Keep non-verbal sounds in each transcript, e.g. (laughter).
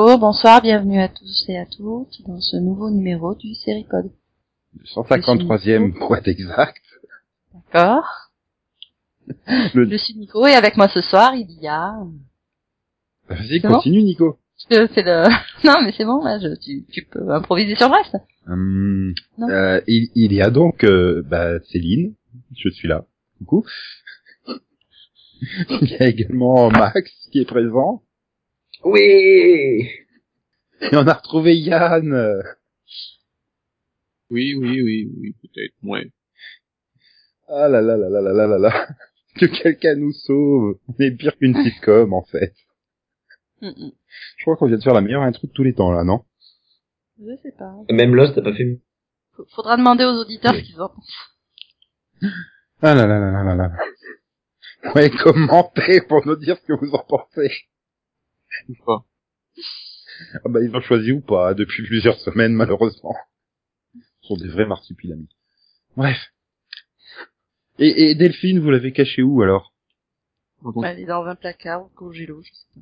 Bonjour, bonsoir, bienvenue à tous et à toutes dans ce nouveau numéro du Séricode. Le 153e pour être exact. D'accord. Le- (laughs) Je suis Nico et avec moi ce soir il y a... Vas-y, C'est bon continue, Nico. C'est le... (laughs) Non mais c'est bon, là, je... tu, tu peux improviser sur le reste. Hum, euh, il, il y a donc euh, bah, Céline, je suis là. Coucou. (laughs) il y a également Max qui est présent. Oui Et on a retrouvé Yann. Oui, oui, oui, oui, peut-être, ouais. Ah là là là là là là là là. Que quelqu'un nous sauve. On est pire qu'une sitcom en fait. Mm, mm. Je crois qu'on vient de faire la meilleure intro de tous les temps là, non Je sais pas. Même Lost t'as pas fait Faudra demander aux auditeurs ce qu'ils en pensent. Ah là là là là là là. Ouais, commentez pour nous dire ce que vous en pensez. Ou pas. Ah bah ils ont choisi ou pas depuis plusieurs semaines malheureusement. Ce sont des vrais marsupilamis. Bref. Et, et Delphine, vous l'avez caché où alors? Donc, Elle est dans un placard au congélo, je sais pas.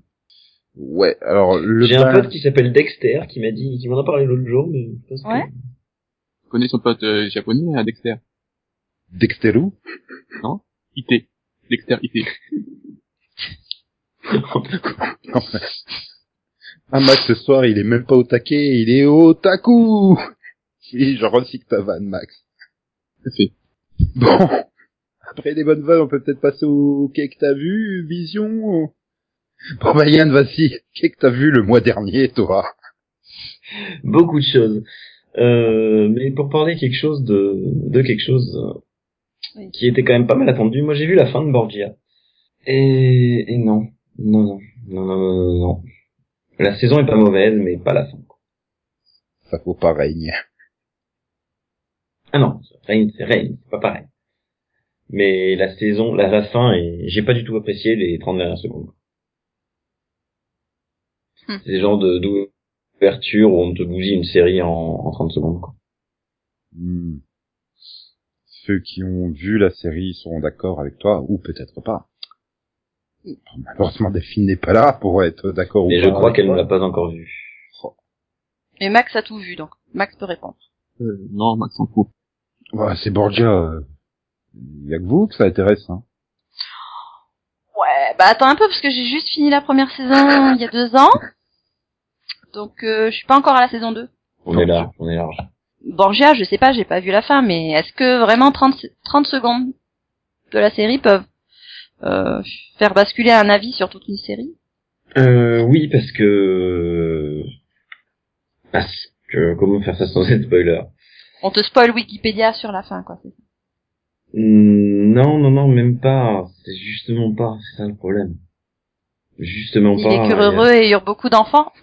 Ouais, alors le J'ai un pote qui s'appelle Dexter qui m'a dit, qui m'en a parlé l'autre jour, mais je pense que- Ouais. tu connais son pote euh, japonais, à Dexter? Dexterou IT. Dexter IT. (laughs) (laughs) Ah Max ce soir il est même pas au taquet, il est au taku (laughs) Oui, je recycle ta vanne Max. C'est fait. Bon, après les bonnes vannes, on peut peut-être passer au quai que t'as vu, Vision Bon bah Yann, vas-y, qu'est-ce que t'as vu le mois dernier, toi? Beaucoup de choses. Euh, mais pour parler quelque chose de, de quelque chose euh, qui était quand même pas mal attendu, moi j'ai vu la fin de Borgia. Et, et non. Non, non. Non, non, non, non, non. La saison est pas mauvaise, mais pas la fin. Ça faut pas règne. Ah non, Rain, c'est Rain, c'est pas pareil. Mais la saison, la, la fin, et j'ai pas du tout apprécié les 30 dernières secondes. Hmm. C'est le genre de d'ouverture où on te bousille une série en, en 30 secondes. Quoi. Hmm. Ceux qui ont vu la série seront d'accord avec toi, ou peut-être pas. Malheureusement, Delphine n'est pas là pour être d'accord ou Mais pas. je crois qu'elle ne l'a pas encore vu. Et Max a tout vu, donc Max peut répondre. Euh, non, Max s'en fout. Ouais, c'est Borgia. euh, Y a que vous que ça intéresse, hein. Ouais, bah attends un peu parce que j'ai juste fini la première saison (laughs) il y a deux ans. Donc euh, je suis pas encore à la saison 2. On est là, on est large. Borgia, je sais pas, j'ai pas vu la fin, mais est-ce que vraiment 30, 30 secondes de la série peuvent faire basculer un avis sur toute une série Euh, oui, parce que... Parce que... Comment faire ça sans être spoiler? On te spoil Wikipédia sur la fin, quoi. c'est ça. Hmm, Non, non, non, même pas. C'est justement pas. C'est ça le problème. Justement Il pas. est que euh, heureux et eurent beaucoup d'enfants. (clears throat)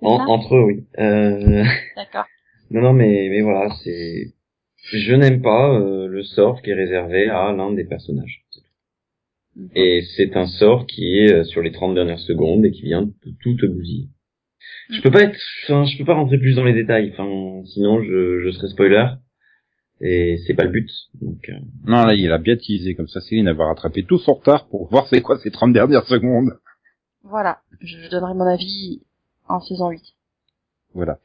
En- entre eux, oui. Euh... (laughs) D'accord. Non, non, mais, mais voilà, c'est... Je n'aime pas euh, le sort qui est réservé à l'un des personnages. Mhm. Et c'est un sort qui est euh, sur les 30 dernières secondes et qui vient de tout te bousiller. Je peux pas être, enfin, je peux pas rentrer plus dans les détails, enfin, sinon je, je serais spoiler. Et c'est pas le but. Donc, euh, Non, là, il a bien teasé, comme ça Céline va rattraper tout son retard pour voir c'est quoi ces 30 dernières secondes. Voilà. Je donnerai mon avis en saison 8. Voilà.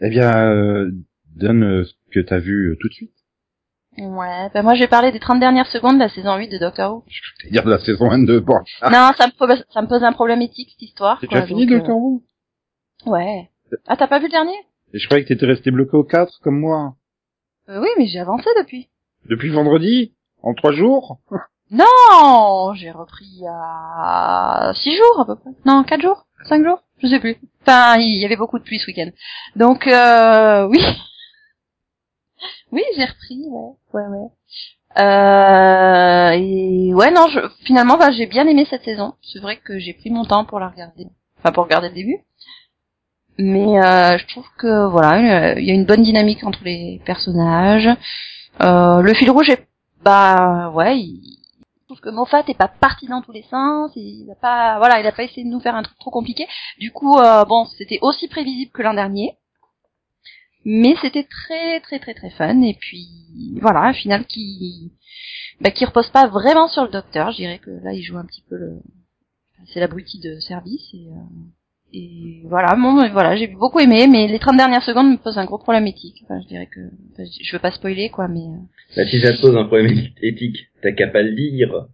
Eh bien, euh, donne ce que t'as vu euh, tout de suite. Ouais, ben moi je vais parler des 30 dernières secondes de la saison 8 de Doctor Who. C'est-à-dire de la saison 1 de Borgia. Non, ça me, pose, ça me pose un problème éthique cette histoire. Quoi, déjà fini, donc, Doctor Who? Euh, Ouais. Ah, t'as pas vu le dernier? Et je croyais que t'étais resté bloqué au 4, comme moi. euh, Oui, mais j'ai avancé depuis. Depuis vendredi? En trois jours? (laughs) Non, j'ai repris il y a 6 jours à peu près. Non, 4 jours? 5 jours? Je sais plus. Enfin, il y avait beaucoup de pluie ce week-end. Donc, euh, oui. Oui, j'ai repris, ouais. Ouais, ouais. Euh, et ouais, non, je, finalement, bah, j'ai bien aimé cette saison. C'est vrai que j'ai pris mon temps pour la regarder. Enfin, pour regarder le début. Mais euh, je trouve que voilà, il y a une bonne dynamique entre les personnages. Euh, le fil rouge est bah ouais, il, je trouve que Moffat est pas parti dans tous les sens, il a pas voilà, il a pas essayé de nous faire un truc trop compliqué. Du coup euh, bon, c'était aussi prévisible que l'an dernier. Mais c'était très très très très fun et puis voilà, un final qui bah, qui repose pas vraiment sur le docteur, je dirais que là il joue un petit peu le c'est l'abruti de service et euh, et voilà, bon, voilà, j'ai beaucoup aimé, mais les 30 dernières secondes me posent un gros problème éthique. Enfin, je dirais que, enfin, je veux pas spoiler, quoi, mais... euh. Bah, si ça te pose un problème éthique, t'as qu'à pas le dire.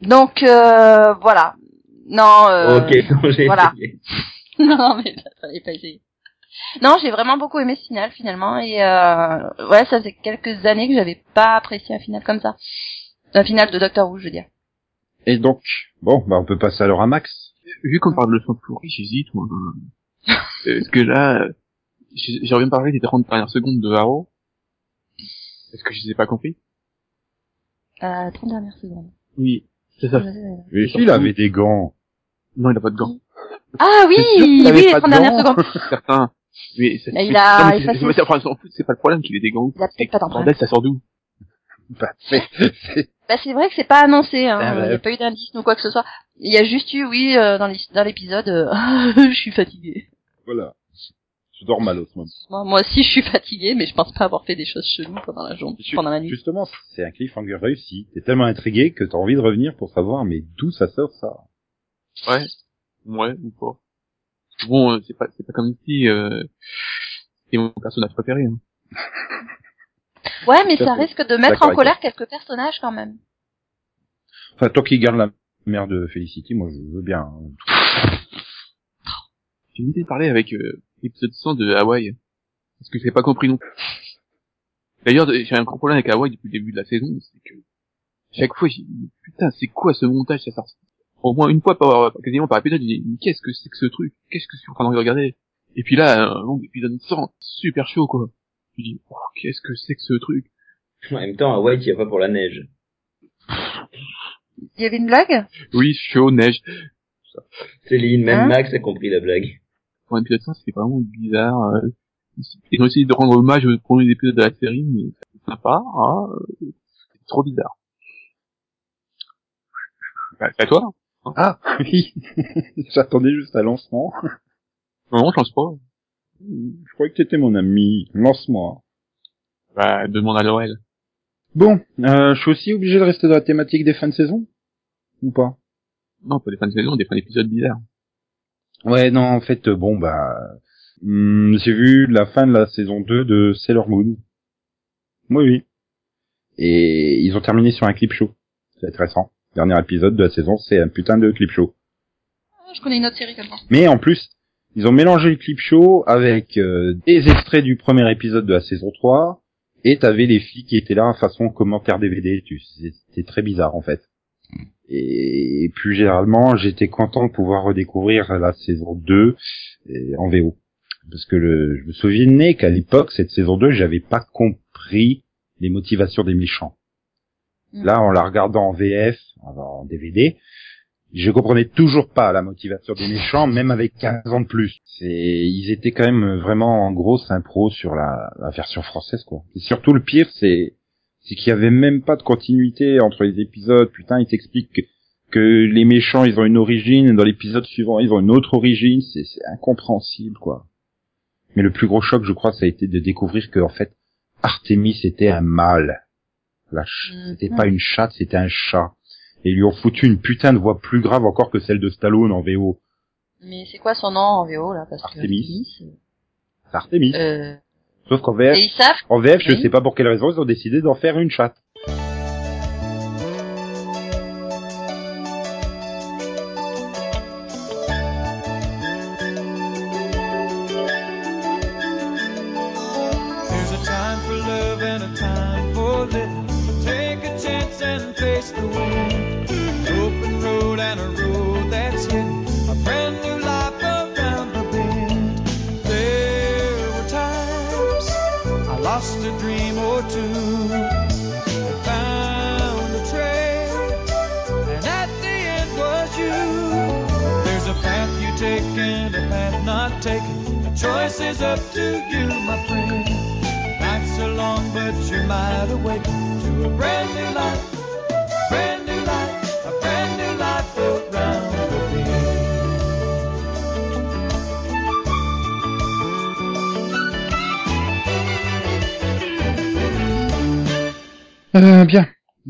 Donc, euh, voilà. Non, euh, ok, (laughs) non, j'ai voilà. essayé. (laughs) non, mais fallait pas essayer. Non, j'ai vraiment beaucoup aimé ce final, finalement, et euh, ouais, ça fait quelques années que j'avais pas apprécié un final comme ça. Un final de Doctor Who, je veux dire. Et donc, bon, bah on peut passer alors à Max. Vu qu'on parle de son pourri, j'hésite, moi. Parce que là, j'ai de parler des 30 dernières secondes de Haro. Est-ce que je les ai pas compris? Euh, 30 dernières secondes. Oui, c'est ça. Mais il avait des gants. Non, il a pas de gants. Ah oui, oui, les pas 30 de dernières secondes. (laughs) Certains. Mais, ça- Mais il a non, mais c'est- enfin, en pas le problème qu'il ait des gants. Il a peut-être pas d'empreinte. Bordel, ça sort d'où? Bah, c'est, (laughs) c'est- Bah, c'est vrai que c'est pas annoncé, hein. Ah, Il n'y a pas eu d'indice ou quoi que ce soit. Il y a juste eu, oui, euh, dans l'épisode, euh, (laughs) je suis fatiguée. voilà. Je dors mal au ce moment. Moi, moi aussi, je suis fatiguée, mais je pense pas avoir fait des choses cheloues pendant la journée, pendant la nuit. Justement, c'est un cliffhanger réussi. T'es tellement intrigué que t'as envie de revenir pour savoir, mais d'où ça sort ça? Ouais. Ouais, ou pas. Bon, euh, c'est pas, c'est pas comme si, euh, c'était mon personnage préféré, hein. (laughs) Ouais, mais ça risque de mettre en colère quelques personnages quand même. Enfin, toi qui gardes la mère de Felicity, moi je veux bien. hein. J'ai idée de parler avec euh, l'épisode 100 de Hawaï. Parce que j'ai pas compris non plus. D'ailleurs, j'ai un gros problème avec Hawaï depuis le début de la saison, c'est que chaque fois, j'ai dit, putain, c'est quoi ce montage, ça sort Au moins une fois par, quasiment par épisode, j'ai dit, mais qu'est-ce que c'est que ce truc? Qu'est-ce que je suis en train de regarder? Et puis là, un long épisode 100, super chaud, quoi. Je dis, oh, qu'est-ce que c'est que ce truc? En même temps, à White, il y a pas pour la neige. Il y avait une blague? Oui, chaud, neige. Céline, même Hein? Max a compris la blague. Pour un épisode 100, c'était vraiment bizarre. euh, Ils ont essayé de rendre hommage aux premiers épisodes de la série, mais c'est sympa. Hein, euh, c'est trop bizarre. Bah, à toi Ah oui, (laughs) j'attendais juste à lancement. Non, je pense pas. Je croyais que t'étais mon ami. Lance-moi. Bah, demande à Laurel. Bon, euh, je suis aussi obligé de rester dans la thématique des fins de saison ou pas? Non, pas des fins de saison, des fins d'épisodes bizarres. Ouais, non, en fait, euh, bon bah, hum, j'ai vu la fin de la saison 2 de Sailor Moon. Oui, oui. Et ils ont terminé sur un clip show. C'est intéressant. Dernier épisode de la saison, c'est un putain de clip show. Ah, Je connais une autre série comme ça. Mais en plus, ils ont mélangé le clip show avec euh, des extraits du premier épisode de la saison 3, et t'avais les filles qui étaient là façon commentaire DVD. C'était très bizarre en fait. Et, plus généralement, j'étais content de pouvoir redécouvrir la saison 2 et- en VO. Parce que le, je me souvenais qu'à l'époque, cette saison 2, j'avais pas compris les motivations des méchants. Mm. Là, en la regardant en VF, en DVD, je comprenais toujours pas la motivation des méchants, même avec 15 ans de plus. Ils étaient quand même vraiment en grosse impro sur la, version française, quoi. Et surtout, le pire, c'est, qu'il y avait même pas de continuité entre les épisodes. Putain, ils t'expliquent que, les méchants, ils ont une origine, dans l'épisode suivant, ils ont une autre origine. C'est, c'est incompréhensible, quoi. Mais le plus gros choc, je crois, ça a été de découvrir que, en fait, Artemis était un mâle. La ch- Mhm. C'était pas une chatte, c'était un chat. Et ils lui ont foutu une putain de voix plus grave encore que celle de Stallone en VO. Mais c'est quoi son nom en VO là parce Artemis. Artemis, euh, Sauf qu'en VF, Et ils savent en VF, je sais pas pour quelle raison, ils ont décidé d'en faire une chatte.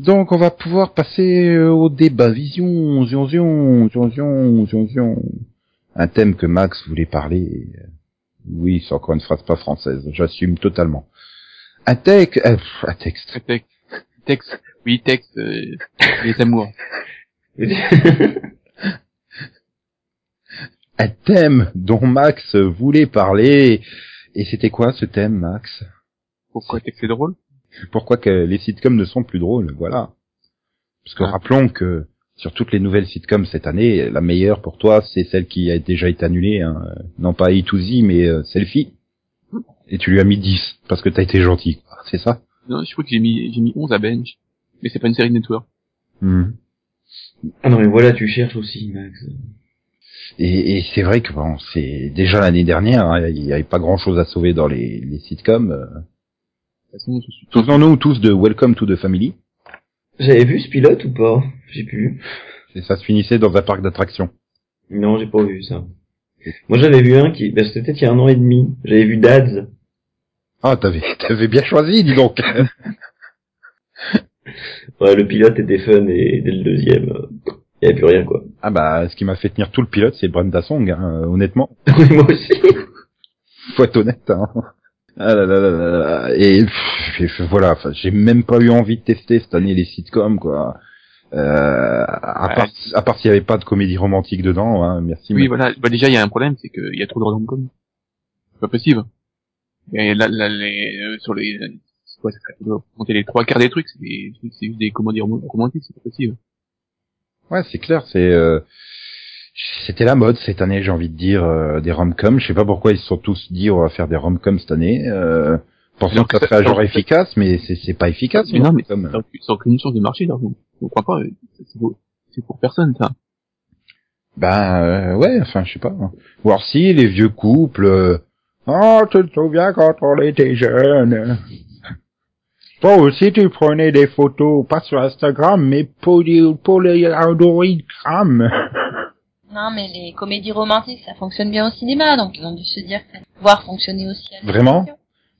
Donc, on va pouvoir passer euh, au débat. Vision, zion, zion, zion, zion, un thème que Max voulait parler. Oui, c'est encore une phrase pas française. J'assume totalement. Un texte, euh, un texte. Texte, texte, oui, texte, euh, les amours. (laughs) Un thème dont Max voulait parler. Et c'était quoi ce thème, Max? Pourquoi texte c'est drôle? Pourquoi que les sitcoms ne sont plus drôles Voilà. Parce que Ah. rappelons que sur toutes les nouvelles sitcoms cette année, la meilleure pour toi, c'est celle qui a déjà été annulée. Hein. Non pas A to Z, mais euh, Selfie. Et tu lui as mis 10 parce que t'as été gentil. quoi. C'est ça Non, je crois que j'ai mis, j'ai mis 11 à Bench. Mais c'est pas une série de network. Hmm. ah non mais voilà, tu cherches aussi, Max. Et, et c'est vrai que bon, c'est déjà l'année dernière, hein, il n'y avait pas grand-chose à sauver dans les, les sitcoms. Façon, Souvenons-nous tous de Welcome to the Family. J'avais vu ce pilote ou pas? J'ai plus. Et ça se finissait dans un parc d'attractions. Non, j'ai pas vu ça. Moi j'avais vu un qui, ben, c'était peut-être il y a un an et demi. J'avais vu Dads. Ah, t'avais, t'avais bien choisi, dis donc. (laughs) Ouais, le pilote était fun et dès le deuxième, euh, il y avait plus rien quoi. ah bah, ce qui m'a fait tenir tout le pilote, c'est Brenda Song, hein, euh, honnêtement. (laughs) Oui, moi aussi. Faut être honnête. Hein. Ah là là là là là. Et pff, voilà, j'ai même pas eu envie de tester cette année les sitcoms, quoi. Euh, à Ouais. part, à part s'il y avait pas de comédie romantique dedans, hein, merci. Oui, mais- voilà. Bah, déjà, il y a un problème, c'est qu'il y a trop de rom-com. C'est pas possible. Et là, là les, euh, sur les, quoi, ça compter les trois quarts des trucs, c'est des, des comédies rom- romantiques, c'est pas possible. Ouais, c'est clair, c'est euh, c'était la mode cette année, j'ai envie de dire euh, des rom-coms. Je sais pas pourquoi ils se sont tous dit on va faire des rom-coms cette année, euh, pensant Donc, que ça serait un genre donc, efficace, mais c'est pas efficace. Mais non, mais aucune- c'est aucune chance de marché. Vous, vous croyez pas, euh, c'est- pour- c'est pour personne, ça. Ben euh, ouais, enfin je sais pas. Voir si les vieux couples. euh, Oh, tu te souviens quand on était jeunes Toi aussi tu prenais des photos, pas sur Instagram, mais pour, pour les Android-gram. Non, mais les comédies romantiques, ça fonctionne bien au cinéma, donc ils ont dû se dire que ça va pouvoir fonctionner aussi à Vraiment.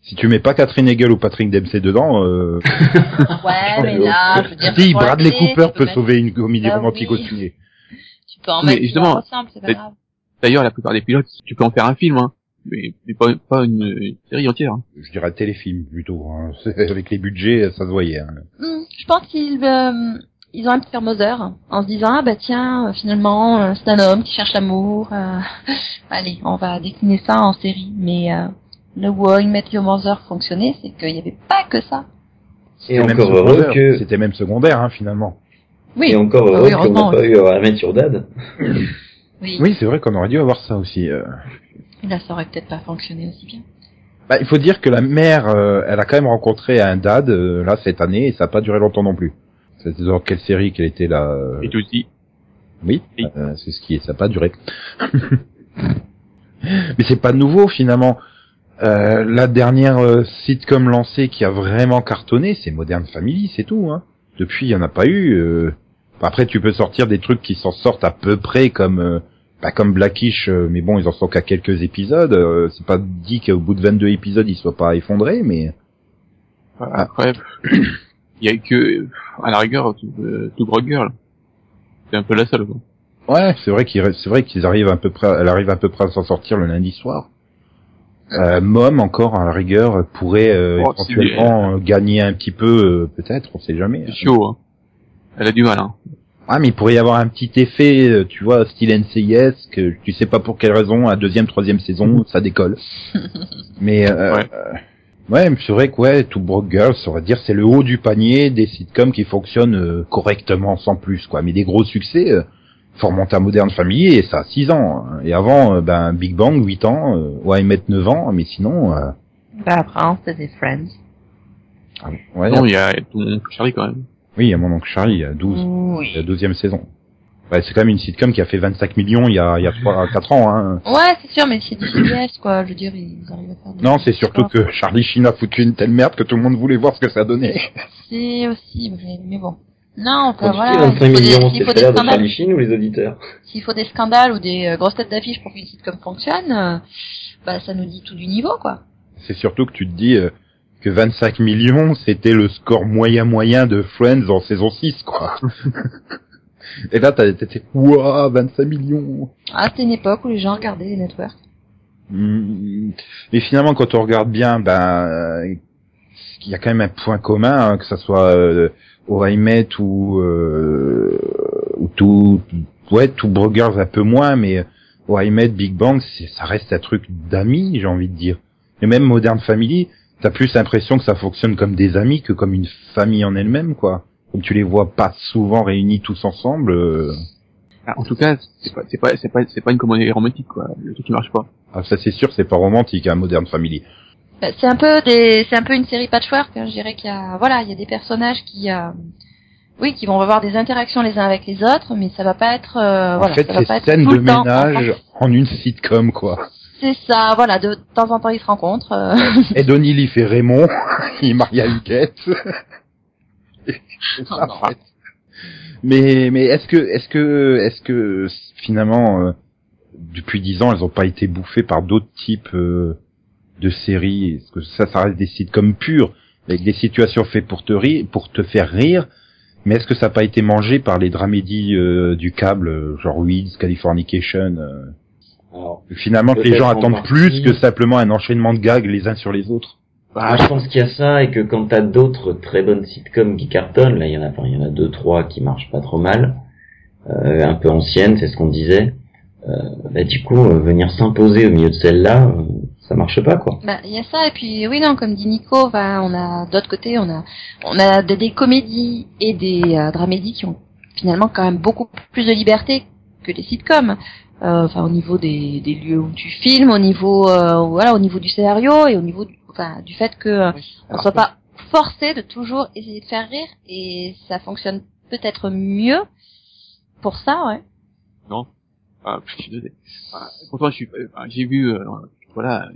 Si tu mets pas Catherine Hegel ou Patrick Dempsey dedans, euh, (laughs) Ouais, mais là, je veux dire... si Bradley Cooper peut mettre- sauver une comédie Bah romantique oui. au ciné. (laughs) Tu peux en Mais mettre justement, ressemblent, c'est pas grave. D'ailleurs, la plupart des pilotes, tu peux en faire un film, hein. Mais, mais pas, pas une, une série entière. hein. Je dirais téléfilm plutôt. Hein. (laughs) Avec les budgets, ça se voyait. hein. Hmm, je pense qu'ils euh, ils ont un petit faire en se disant ah bah tiens euh, finalement euh, c'est un homme qui cherche l'amour euh, (laughs) allez on va décliner ça en série mais euh, le I Met Your Mother fonctionnait c'est qu'il n'y avait pas que ça Et encore heureux que, C'était même secondaire, hein, finalement. oui et encore Ah heureux oui, qu'on n'a pas eu à mettre sur Dad. oui, Oui, c'est vrai qu'on aurait dû avoir ça aussi. euh. Et là ça aurait peut-être pas fonctionné aussi bien Bah, il faut dire que la mère, euh, elle a quand même rencontré un dad euh, là cette année et ça n'a pas duré longtemps non plus. C'était dans quelle série qu'elle était là euh, Et tout aussi. Oui, Oui. euh, c'est ce qui est, ça n'a pas duré. (laughs) Mais c'est pas nouveau finalement. Euh, la dernière euh, sitcom lancée qui a vraiment cartonné, c'est Modern Family, c'est tout. Hein. Depuis, il y en a pas eu. euh. Après, tu peux sortir des trucs qui s'en sortent à peu près comme euh, bah, comme Blackish, euh, mais bon, ils en sont qu'à quelques épisodes. euh, c'est pas dit qu'au bout de 22 épisodes, ils soient pas effondrés, mais Après, il y a que, à la rigueur, tout, euh, tout Girl. C'est un peu la seule, quoi. Ouais, c'est vrai qu'ils c'est vrai qu'ils arrivent à peu près, elle arrive à peu près à s'en sortir le lundi soir. Euh, Mom encore à la rigueur pourrait euh, Oh, éventuellement euh, gagner un petit peu, euh, peut-être, on sait jamais. C'est chaud, hein. Elle a du mal, hein. Ah mais il pourrait y avoir un petit effet, euh, tu vois, style NCIS, que tu sais pas pour quelle raison, à deuxième, troisième saison, ça décolle. (laughs) mais euh, Ouais. Ouais, mais c'est vrai que ouais, tout Broke Girl, ça va dire c'est le haut du panier des sitcoms qui fonctionnent euh, correctement sans plus, quoi. Mais des gros succès. Euh, faut remonter à Modern Family et ça a 6 ans. hein. Et avant, euh, ben Big Bang, 8 ans, euh, ouais, mettre 9 ans, mais sinon, euh, bah après on c'était Friends ah, ouais, Non, il y a mon oncle Charlie, quand même. oui, il y a mon oncle Charlie, il y a 12, oui la deuxième saison. Ouais, c'est quand même une sitcom qui a fait 25 millions il y a, il y a 3, 4 ans. Hein. ouais c'est sûr mais c'est du CBS quoi je veux dire ils arrivent à faire des Non, c'est surtout que Charlie Sheen a foutu une telle merde que tout le monde voulait voir ce que ça donnait. c'est aussi vrai mais bon non enfin voilà dis s'il 25 faut des, millions, c'est faut des salaire de Charlie Sheen ou les auditeurs s'il faut des scandales ou des euh, grosses têtes d'affiche pour qu'une sitcom fonctionne, euh, bah ça nous dit tout du niveau quoi. C'est surtout que tu te dis euh, que 25 millions, c'était le score moyen moyen de Friends en saison 6, quoi. (laughs) Et là, t'as- t'étais, ouah, 25 millions. Ah, c'était une époque où les gens regardaient les networks. Hmm. Mais finalement, quand on regarde bien, ben, euh, il y a quand même un point commun, hein, que ça soit euh, Met ou euh, ou tout, ouais, tout Burgers un peu moins, mais Met, Big Bang, ça reste un truc d'amis, j'ai envie de dire. Et même Modern Family, t'as plus l'impression que ça fonctionne comme des amis que comme une famille en elle-même, quoi. Comme tu les vois pas souvent réunis tous ensemble. euh, Ah, En tout cas, c'est pas, c'est pas, c'est pas, c'est pas une comédie romantique, quoi. Le truc qui marche pas. Ah, ça c'est sûr, c'est pas romantique, hein, Modern Family. Bah, c'est un peu des, c'est un peu une série patchwork. hein. Je dirais qu'il y a, voilà, il y a des personnages qui, euh, oui, qui vont avoir des interactions les uns avec les autres, mais ça va pas être, euh, en voilà, fait, ça va pas être scène tout de le temps ménage en une sitcom, quoi. C'est ça, voilà, de temps en temps ils se rencontrent. euh. Ed O'Neill, il fait Raymond, (laughs) il est marié à Huguette. (laughs) Ça, Oh. Mais, mais est-ce que, est-ce que, est-ce que, finalement, euh, depuis dix ans, elles ont pas été bouffées par d'autres types euh, de séries? Est-ce que ça, ça reste des sitcoms purs, avec des situations faites pour te rire, pour te faire rire mais est-ce que ça n'a pas été mangé par les dramédies euh, du câble, euh, genre Weeds, Californication euh, Alors, Finalement, que les gens en attendent partie. plus que simplement un enchaînement de gags les uns sur les autres. Moi, je pense qu'il y a ça et que quand t'as d'autres très bonnes sitcoms qui cartonnent, là il y en a, il y en a deux trois qui marchent pas trop mal, euh, un peu anciennes, c'est ce qu'on disait. Euh, bah, du coup, euh, venir s'imposer au milieu de celle-là, euh, ça marche pas quoi. Bah, il y a ça, et puis oui, non, comme dit Nico, bah, on a d'autre côté, on a, on a des, des comédies et des euh, dramédies qui ont finalement quand même beaucoup plus de liberté que les sitcoms. Euh, Enfin, au niveau des, des lieux où tu filmes, au niveau, euh, voilà, au niveau du scénario et au niveau du, enfin, du fait que euh, on soit pas forcé de toujours essayer de faire rire et ça fonctionne peut-être mieux pour ça, ouais. Non. Ah, je suis désolé. Ah, pourtant, je suis, enfin, j'ai vu, euh, voilà,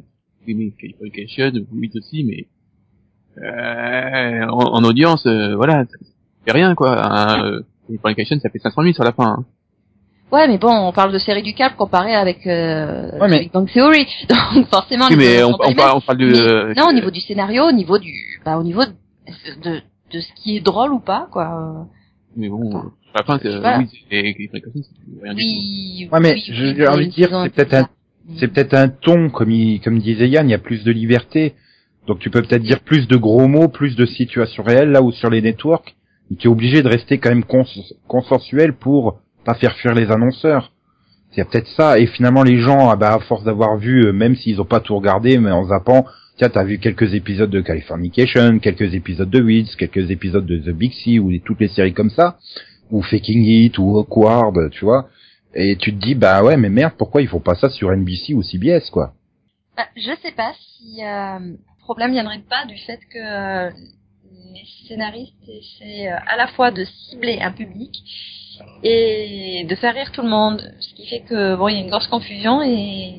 aimé Californication, Weeds aussi, mais euh, en, en audience, euh, voilà, fait rien, quoi. Un, euh, ça fait 500 000 sur la fin. Hein. Ouais, mais bon, on parle de série du câble comparé avec euh, Ouais, mais- Big Bang Theory, donc forcément. Oui, mais on, on, parle, on parle de... Mais- euh, non, au niveau du scénario, au niveau du, bah, au niveau de, de, de ce qui est drôle ou pas, quoi. Mais bon, euh, sur la fin, c'est, Voilà. oui, c'est rien du. Oui. Ouais, mais oui, j'ai envie de dire, c'est peut-être un-. C'est peut-être un ton, comme il, comme disait Yann, il y a plus de liberté. Donc tu peux peut-être dire plus de gros mots, plus de situations réelles, là où sur les networks, tu es obligé de rester quand même cons- consensuel pour pas faire fuir les annonceurs. Il y a peut-être ça, et finalement les gens, ah bah, à force d'avoir vu, euh, même s'ils ont pas tout regardé, mais en zappant, tiens, t'as vu quelques épisodes de Californication, quelques épisodes de Weeds, quelques épisodes de The Big C, ou toutes les séries comme ça, ou Faking It, ou Awkward, tu vois. Et tu te dis, bah ouais, mais merde, pourquoi ils font pas ça sur NBC ou CBS, quoi? Bah, je sais pas si euh, le problème viendrait pas du fait que euh, les scénaristes essaient euh, à la fois de cibler un public et de faire rire tout le monde, ce qui fait que bon, il y a une grosse confusion et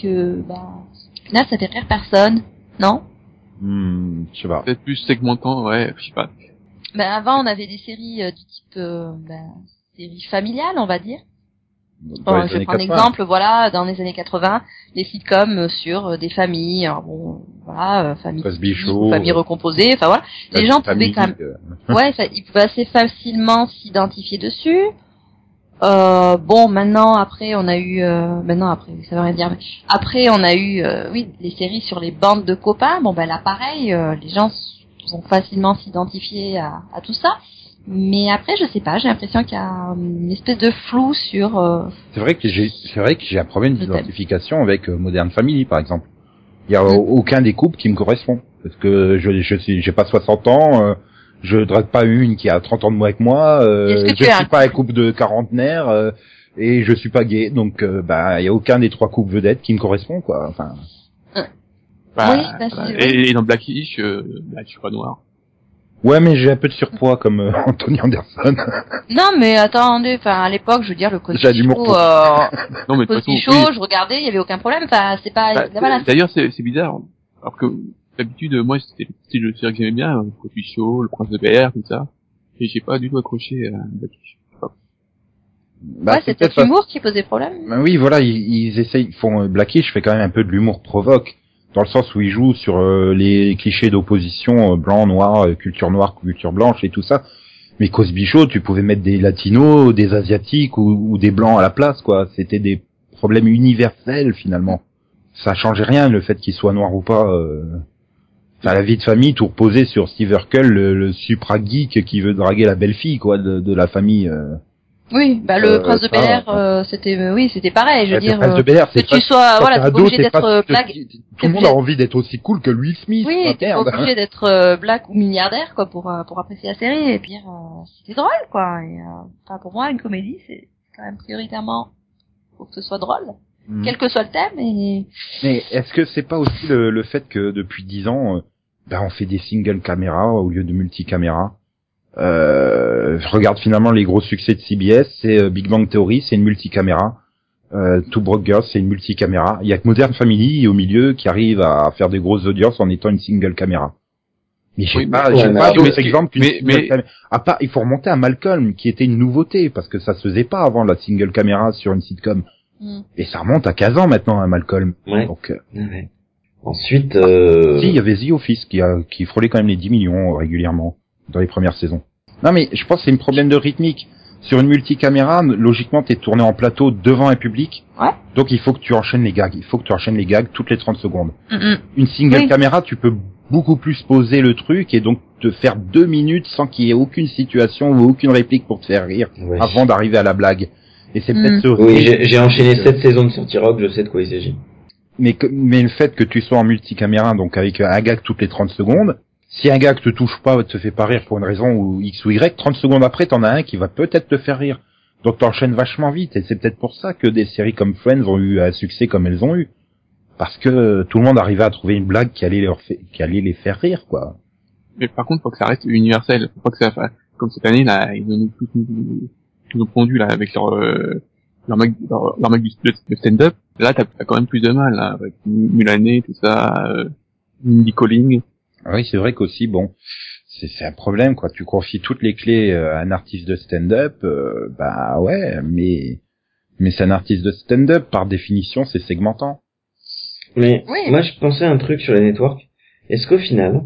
que bah, là, ça fait rire personne, non? Hmm, je sais pas. Peut-être plus segmentant, ouais, je sais pas. Ben avant, on avait des séries euh, du type euh, ben, séries familiales, on va dire. Bon, les je prendre un 80. exemple, voilà, dans les années 80, les sitcoms euh, sur euh, des familles, alors bon, voilà, euh, famille famille euh, recomposée, enfin voilà, les La gens famille, pouvaient quand même, euh, ouais, ça, ils pouvaient assez facilement s'identifier dessus. Euh, bon, maintenant après, on a eu, euh, maintenant après, ça veut rien dire. mais après, on a eu, euh, oui, les séries sur les bandes de copains. Bon, ben là, pareil, euh, les gens vont facilement s'identifier à, à tout ça. Mais après, je sais pas, j'ai l'impression qu'il y a une espèce de flou sur. euh, C'est vrai que j'ai, c'est vrai que j'ai un problème d'identification avec euh, Modern Family, par exemple. Il y a Mm. au- aucun des couples qui me correspond. Parce que je, je suis, j'ai pas 60 ans, euh, je drague pas une qui a 30 ans de moins que moi, euh, que je suis un pas un couple de quarantenaires, euh, et je suis pas gay, donc, euh, bah, il y a aucun des trois couples vedettes qui me correspond, quoi. Enfin, Bah, Oui, bah, c'est- et, et dans Blackish, euh, bah, je suis pas noir. Ouais, mais j'ai un peu de surpoids comme euh, (laughs) Anthony Anderson. (laughs) Non, mais attendez, enfin à l'époque, je veux dire le Cosby J'ai de l'humour Show, pour- euh, Non, mais façon, Show, oui. je regardais, il y avait aucun problème. Enfin, c'est pas, Bah, voilà, D'ailleurs, c'est c'est bizarre. Alors que d'habitude, moi, c'était le style de série que j'aimais bien, le Cosby Show, le Prince de BR, tout ça. Et j'ai pas du tout accroché à pas. Bah, ouais, c'est peut-être peut-être l'humour qui posait problème. Ben oui, voilà, ils, ils essayent, ils font euh, Blackish fait quand même un peu de l'humour provoque, dans le sens où ils jouent sur euh, les clichés d'opposition euh, blanc, noir, euh, culture noire, culture blanche et tout ça. Mais Cosby Show, tu pouvais mettre des latinos, des asiatiques ou, ou des blancs à la place, quoi. C'était des problèmes universels finalement. Ça changeait rien le fait qu'il soit noir ou pas. euh. Enfin, la vie de famille, tout reposait sur Steve Urkel, le, le supra geek qui veut draguer la belle fille, quoi, de, de la famille. euh. Oui, bah le Euh, prince de Bel Air, euh, euh, c'était, euh, oui, c'était pareil. Je veux dire, le prince de Bel-Air, que tu sois, voilà, t'es obligé d'être black. Tout le monde a envie d'être aussi cool que Will Smith. Oui, t'es obligé d'être black ou milliardaire, quoi, pour pour apprécier la série. Et puis, euh, c'était drôle, quoi. Et, euh, enfin, pour moi, une comédie, c'est quand même prioritairement pour que ce soit drôle, Mm. quel que soit le thème. Et Mais est-ce que c'est pas aussi le, le fait que depuis dix ans, ben on fait des single caméras au lieu de multicaméra euh, Je regarde finalement les gros succès de CBS, c'est euh, Big Bang Theory, c'est une multicaméra. Euh, Two Broke Girls, c'est une multicaméra. Il y a que Modern Family au milieu qui arrive à faire des grosses audiences en étant une single caméra. Mais j'ai Oui, mais- pas, mais pas mais- exemple mais- mais-. À part, il faut remonter à Malcolm, qui était une nouveauté, parce que ça se faisait pas avant la single caméra sur une sitcom. Hmm. Et ça remonte à 15 ans maintenant, à Malcolm. Ouais. Donc, euh, ouais. Ensuite, euh... si, il y avait The Office qui a, qui frôlait quand même les 10 millions euh, régulièrement dans les premières saisons. Non, mais je pense que c'est un problème de rythmique. Sur une multicaméra, logiquement, t'es tourné en plateau devant un public. Ouais. Donc, il faut que tu enchaînes les gags. Il faut que tu enchaînes les gags toutes les 30 secondes. Mm, mm. Une single Oui. caméra, tu peux beaucoup plus poser le truc et donc te faire deux minutes sans qu'il y ait aucune situation ou aucune réplique pour te faire rire avant d'arriver à la blague. Et c'est Mm. peut-être ce Oui, rythme j'ai j'ai enchaîné que- sept saisons de Sortie Rock, je sais de quoi il s'agit. mais, que- mais le fait que tu sois en multicaméra, donc avec un gag toutes les 30 secondes, si un gag te touche pas, te fait pas rire pour une raison ou X ou Y, 30 secondes après, t'en as un qui va peut-être te faire rire. Donc t'enchaînes vachement vite, et c'est peut-être pour ça que des séries comme Friends ont eu un succès comme elles ont eu. Parce que tout le monde arrivait à trouver une blague qui allait, leur qui allait les faire rire, quoi. Mais par contre, faut que ça reste universel. Faut que ça comme cette année, là, ils ont tout, tout pondu, là, avec leur, euh, leur mec, leur, leur de, stand-up. Là, t'as quand même plus de mal, là, avec Mulané, tout ça, euh, Mindy Calling. Ah Oui, c'est vrai qu'aussi, bon, c'est c'est un problème, quoi. Tu confies toutes les clés euh, à un artiste de stand-up, euh, bah ouais, mais mais c'est un artiste de stand-up, par définition, c'est segmentant. Mais Oui. moi, je pensais à un truc sur les networks. Est-ce qu'au final,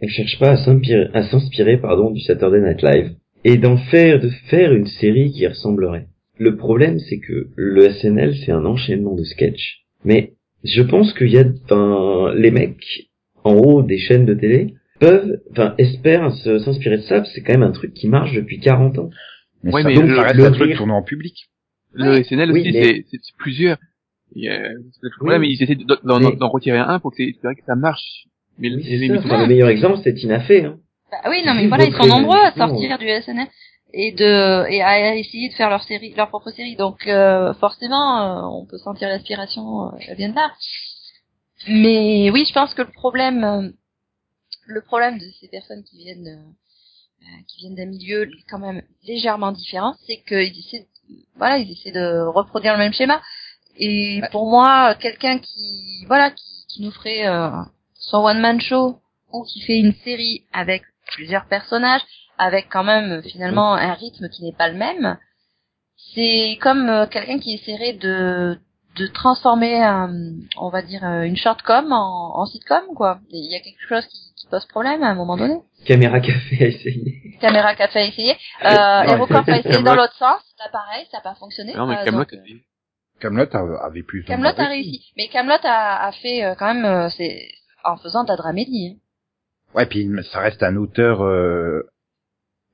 elle cherche pas à s'inspirer, à s'inspirer, pardon, du Saturday Night Live et d'en faire, de faire une série qui y ressemblerait? Le problème, c'est que le SNL, c'est un enchaînement de sketchs. Mais je pense qu'il y a, enfin, les mecs en haut des chaînes de télé peuvent, enfin, espèrent s'inspirer de ça. parce que C'est quand même un truc qui marche depuis 40 ans. Mais Ouais, ça, mais donc, le- ça reste un truc tourné en public. Le Oui. SNL Oui, aussi, mais- c'est, plusieurs. Il y a- c'est le problème, Oui. ils essaient de- d'en, Mais- d'en retirer un pour que c'est, c'est vrai que ça marche. Mais Oui, les c'est ça. émissions- Enfin, le meilleur exemple, c'est Tina Fey. Hein. Bah oui, non, mais voilà, ils sont nombreux à sortir du SNL et de et à essayer de faire leur série, leur propre série. Donc euh, forcément, euh, on peut sentir l'aspiration, euh, vient de là. Mais oui, je pense que le problème, euh, le problème de ces personnes qui viennent, euh, euh, qui viennent d'un milieu quand même légèrement différent, c'est qu'ils essaient, voilà, ils essaient de reproduire le même schéma. Et pour moi, quelqu'un qui, voilà, qui, qui nous ferait euh, son one man show ou qui fait une série avec plusieurs personnages, avec quand même finalement un rythme qui n'est pas le même, c'est comme euh, quelqu'un qui essaierait de de transformer, un- on va dire, euh, une shortcom en, en sitcom, quoi. Il y a quelque chose qui, qui pose problème à un moment donné. Caméra Café a essayé. Caméra Café a essayé, euh, Ouais. HeroCorp a essayé dans Camelot. l'autre sens, là pareil, ça n'a pas fonctionné. Non, mais Euh, Camelot, donc, euh, Camelot avait plus. Camelot a réussi, mais Camelot a, a fait euh, quand même, euh, c'est en faisant de la dramédie. hein. Ouais, puis ça reste un auteur. euh,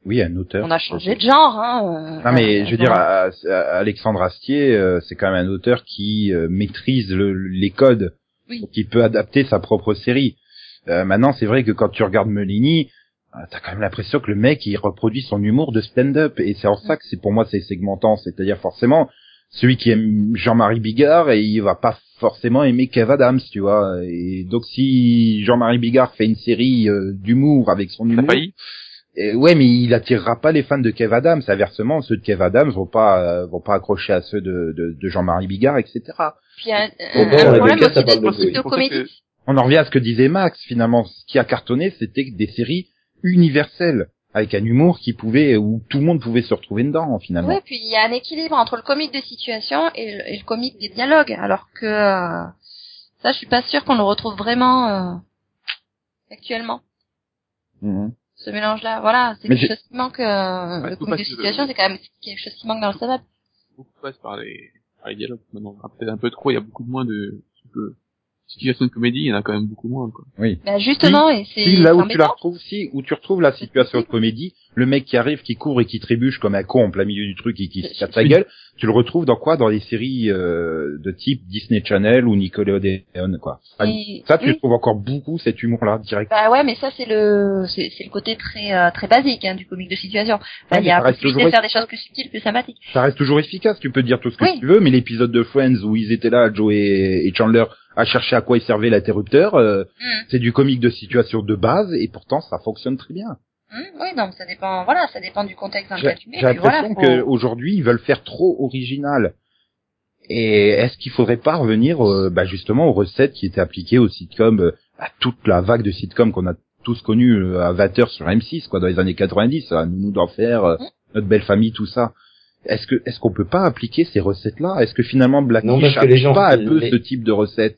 Oui, un auteur. On a changé de genre. Hein, euh, Non mais euh, je veux dire, voilà. à- à- Alexandre Astier, euh, c'est quand même un auteur qui euh, maîtrise le- les codes, Oui. qui peut adapter sa propre série. Euh, maintenant, c'est vrai que quand tu regardes Melini, euh, t'as quand même l'impression que le mec il reproduit son humour de stand-up, et c'est en ça que c'est pour moi c'est segmentant, c'est-à-dire forcément celui qui aime Jean-Marie Bigard et il va pas forcément aimer Kev Adams, tu vois. Et donc si Jean-Marie Bigard fait une série euh, d'humour avec son humour. Et ouais, mais il attirera pas les fans de Kev Adams. Inversement, ceux de Kev Adams vont pas euh, vont pas accrocher à ceux de, de, de Jean-Marie Bigard, etc. Puis un, un, bon, un problème aussi de, de de comédie. On en revient à ce que disait Max. Finalement, ce qui a cartonné, c'était des séries universelles avec un humour qui pouvait où tout le monde pouvait se retrouver dedans finalement. Oui, puis il y a un équilibre entre le comique des situations et le, et le comique des dialogues, alors que euh, ça, je suis pas sûre qu'on le retrouve vraiment euh, actuellement. Mhm. Ce mélange-là. Voilà, c'est quelque chose qui manque. Euh, Ouais, le comique de situation, c'est quand même quelque chose qui manque dans le stand-up. beaucoup passe par les, par les dialogues maintenant. Peut-être un peu trop, il y a beaucoup de moins de, de situations de comédie, il y en a quand même beaucoup moins, quoi. Oui. Bah justement, et c'est Si, là où tu la retrouves, si, où tu retrouves la situation de comédie, le mec qui arrive, qui court et qui trébuche comme un con en plein milieu du truc et qui se casse sa Oui. gueule, tu le retrouves dans quoi? Dans les séries euh, de type Disney Channel ou Nickelodeon, quoi. Ça, Et- ça, tu oui. trouves encore beaucoup cet humour-là, direct. Bah ouais, mais ça c'est le c'est c'est le côté très euh, très basique hein, du comique de situation. Enfin, Ouais, il y a possibilité toujours de faire des choses plus subtiles, plus sympathiques. Ça reste toujours efficace, tu peux dire tout ce que Oui. tu veux, mais l'épisode de Friends où ils étaient là, Joe et, et Chandler, à chercher à quoi il servait l'interrupteur, euh, Hmm. c'est du comique de situation de base, et pourtant ça fonctionne très bien. Hmm, oui, donc ça dépend. Voilà, ça dépend du contexte dans lequel tu mets. j'ai puis voilà, l'impression faut- qu'aujourd'hui, ils veulent faire trop original. Et est-ce qu'il faudrait pas revenir euh, bah, justement aux recettes qui étaient appliquées aux sitcoms, euh, à toute la vague de sitcoms qu'on a tous connus euh, à 20 heures sur M6, quoi, dans les années 90, à Nounou d'enfer, euh, Mhm. notre belle famille, tout ça. Est-ce que est-ce qu'on peut pas appliquer ces recettes-là? Est-ce que finalement Non, Blackish parce que les applique gens- pas un peu les- ce type de recettes?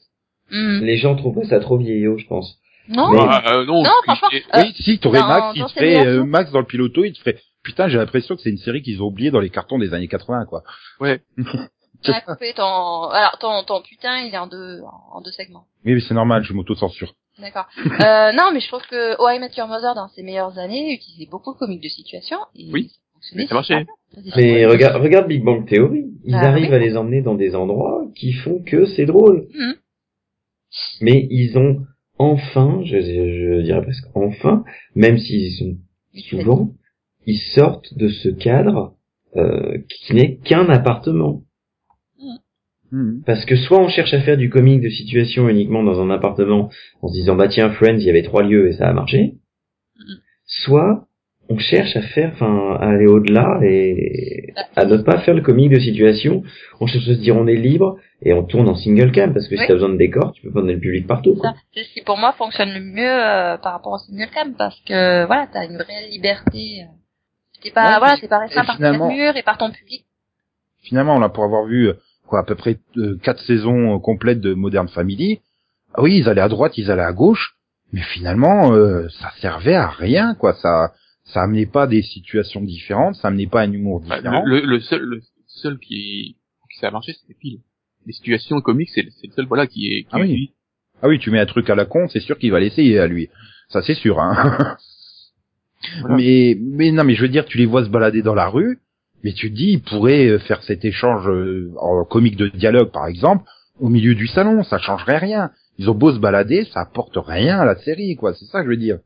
Hmm. Les gens trouvent ça trop vieillot, je pense. Non, Mais- Ah, euh, non, Non, franchement. Euh, Oui, si, t'aurais Max, il dans te ferait euh, Max dans le piloto, il te ferait putain, j'ai l'impression que c'est une série qu'ils ont oubliée dans les cartons des années 80, quoi. Ouais. (laughs) Ça. coupé ton alors ton ton putain, il est en deux en deux segments. Oui, mais c'est normal, je m'auto-censure. D'accord. (laughs) euh, non, mais je trouve que Oh I Met Your Mother dans ses meilleures années utilisait beaucoup le comique de situation et Oui. ça fonctionnait. Mais ça marchait. Mais regarde, regarde Big Bang Theory. Ils Ah, arrivent oui. à les emmener dans des endroits qui font que c'est drôle. Mhm. Mais ils ont enfin, je, je dirais presque enfin, même s'ils sont souvent, ils sortent de ce cadre euh, qui n'est qu'un appartement. Mhm. Parce que soit on cherche à faire du comique de situation uniquement dans un appartement en se disant bah tiens Friends il y avait trois lieux et ça a marché, Mhm. soit on cherche à faire, enfin à aller au-delà et à ne pas faire le comique de situation. On cherche à se dire on est libre et on tourne en single cam parce que si Oui. t'as besoin de décor tu peux donner le public partout. C'est ce qui pour moi fonctionne le mieux euh, par rapport au single cam parce que voilà, t'as une vraie liberté. euh. T'es pas Ouais, voilà, t'es pas restreint par finalement- ton mur et par ton public. Finalement, là, pour avoir vu, euh, quoi, à peu près euh, quatre saisons euh, complètes de Modern Family, ah oui, ils allaient à droite, ils allaient à gauche, mais finalement, euh, ça servait à rien, quoi. Ça, ça amenait pas des situations différentes, ça amenait pas un humour Bah, différent. le, le, le seul, le seul qui, qui ça a marché, c'était Phil. Les situations comiques, c'est le seul, voilà, qui est, qui Ah oui. Ah oui, tu mets un truc à la con, c'est sûr qu'il va l'essayer à lui. Ça, c'est sûr, hein. (laughs) Voilà. Mais, mais non, mais je veux dire, tu les vois se balader dans la rue, mais tu te dis, ils pourraient euh, faire cet échange euh, en comique de dialogue, par exemple, au milieu du salon, ça changerait rien. Ils ont beau se balader, ça apporte rien à la série, quoi. C'est ça que je veux dire.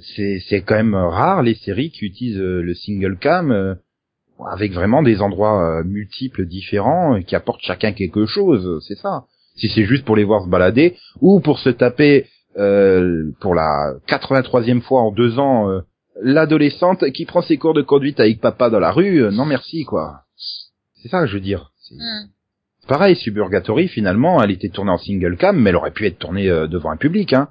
C'est, c'est quand même rare les séries qui utilisent euh, le single cam euh, avec vraiment des endroits euh, multiples, différents, qui apportent chacun quelque chose. C'est ça. Si c'est juste pour les voir se balader ou pour se taper euh, pour la 83e fois en deux ans euh, l'adolescente qui prend ses cours de conduite avec papa dans la rue, euh, non merci quoi. C'est ça que je veux dire. C'est Hmm. pareil, Suburgatory finalement, elle était tournée en single cam, mais elle aurait pu être tournée devant un public, hein.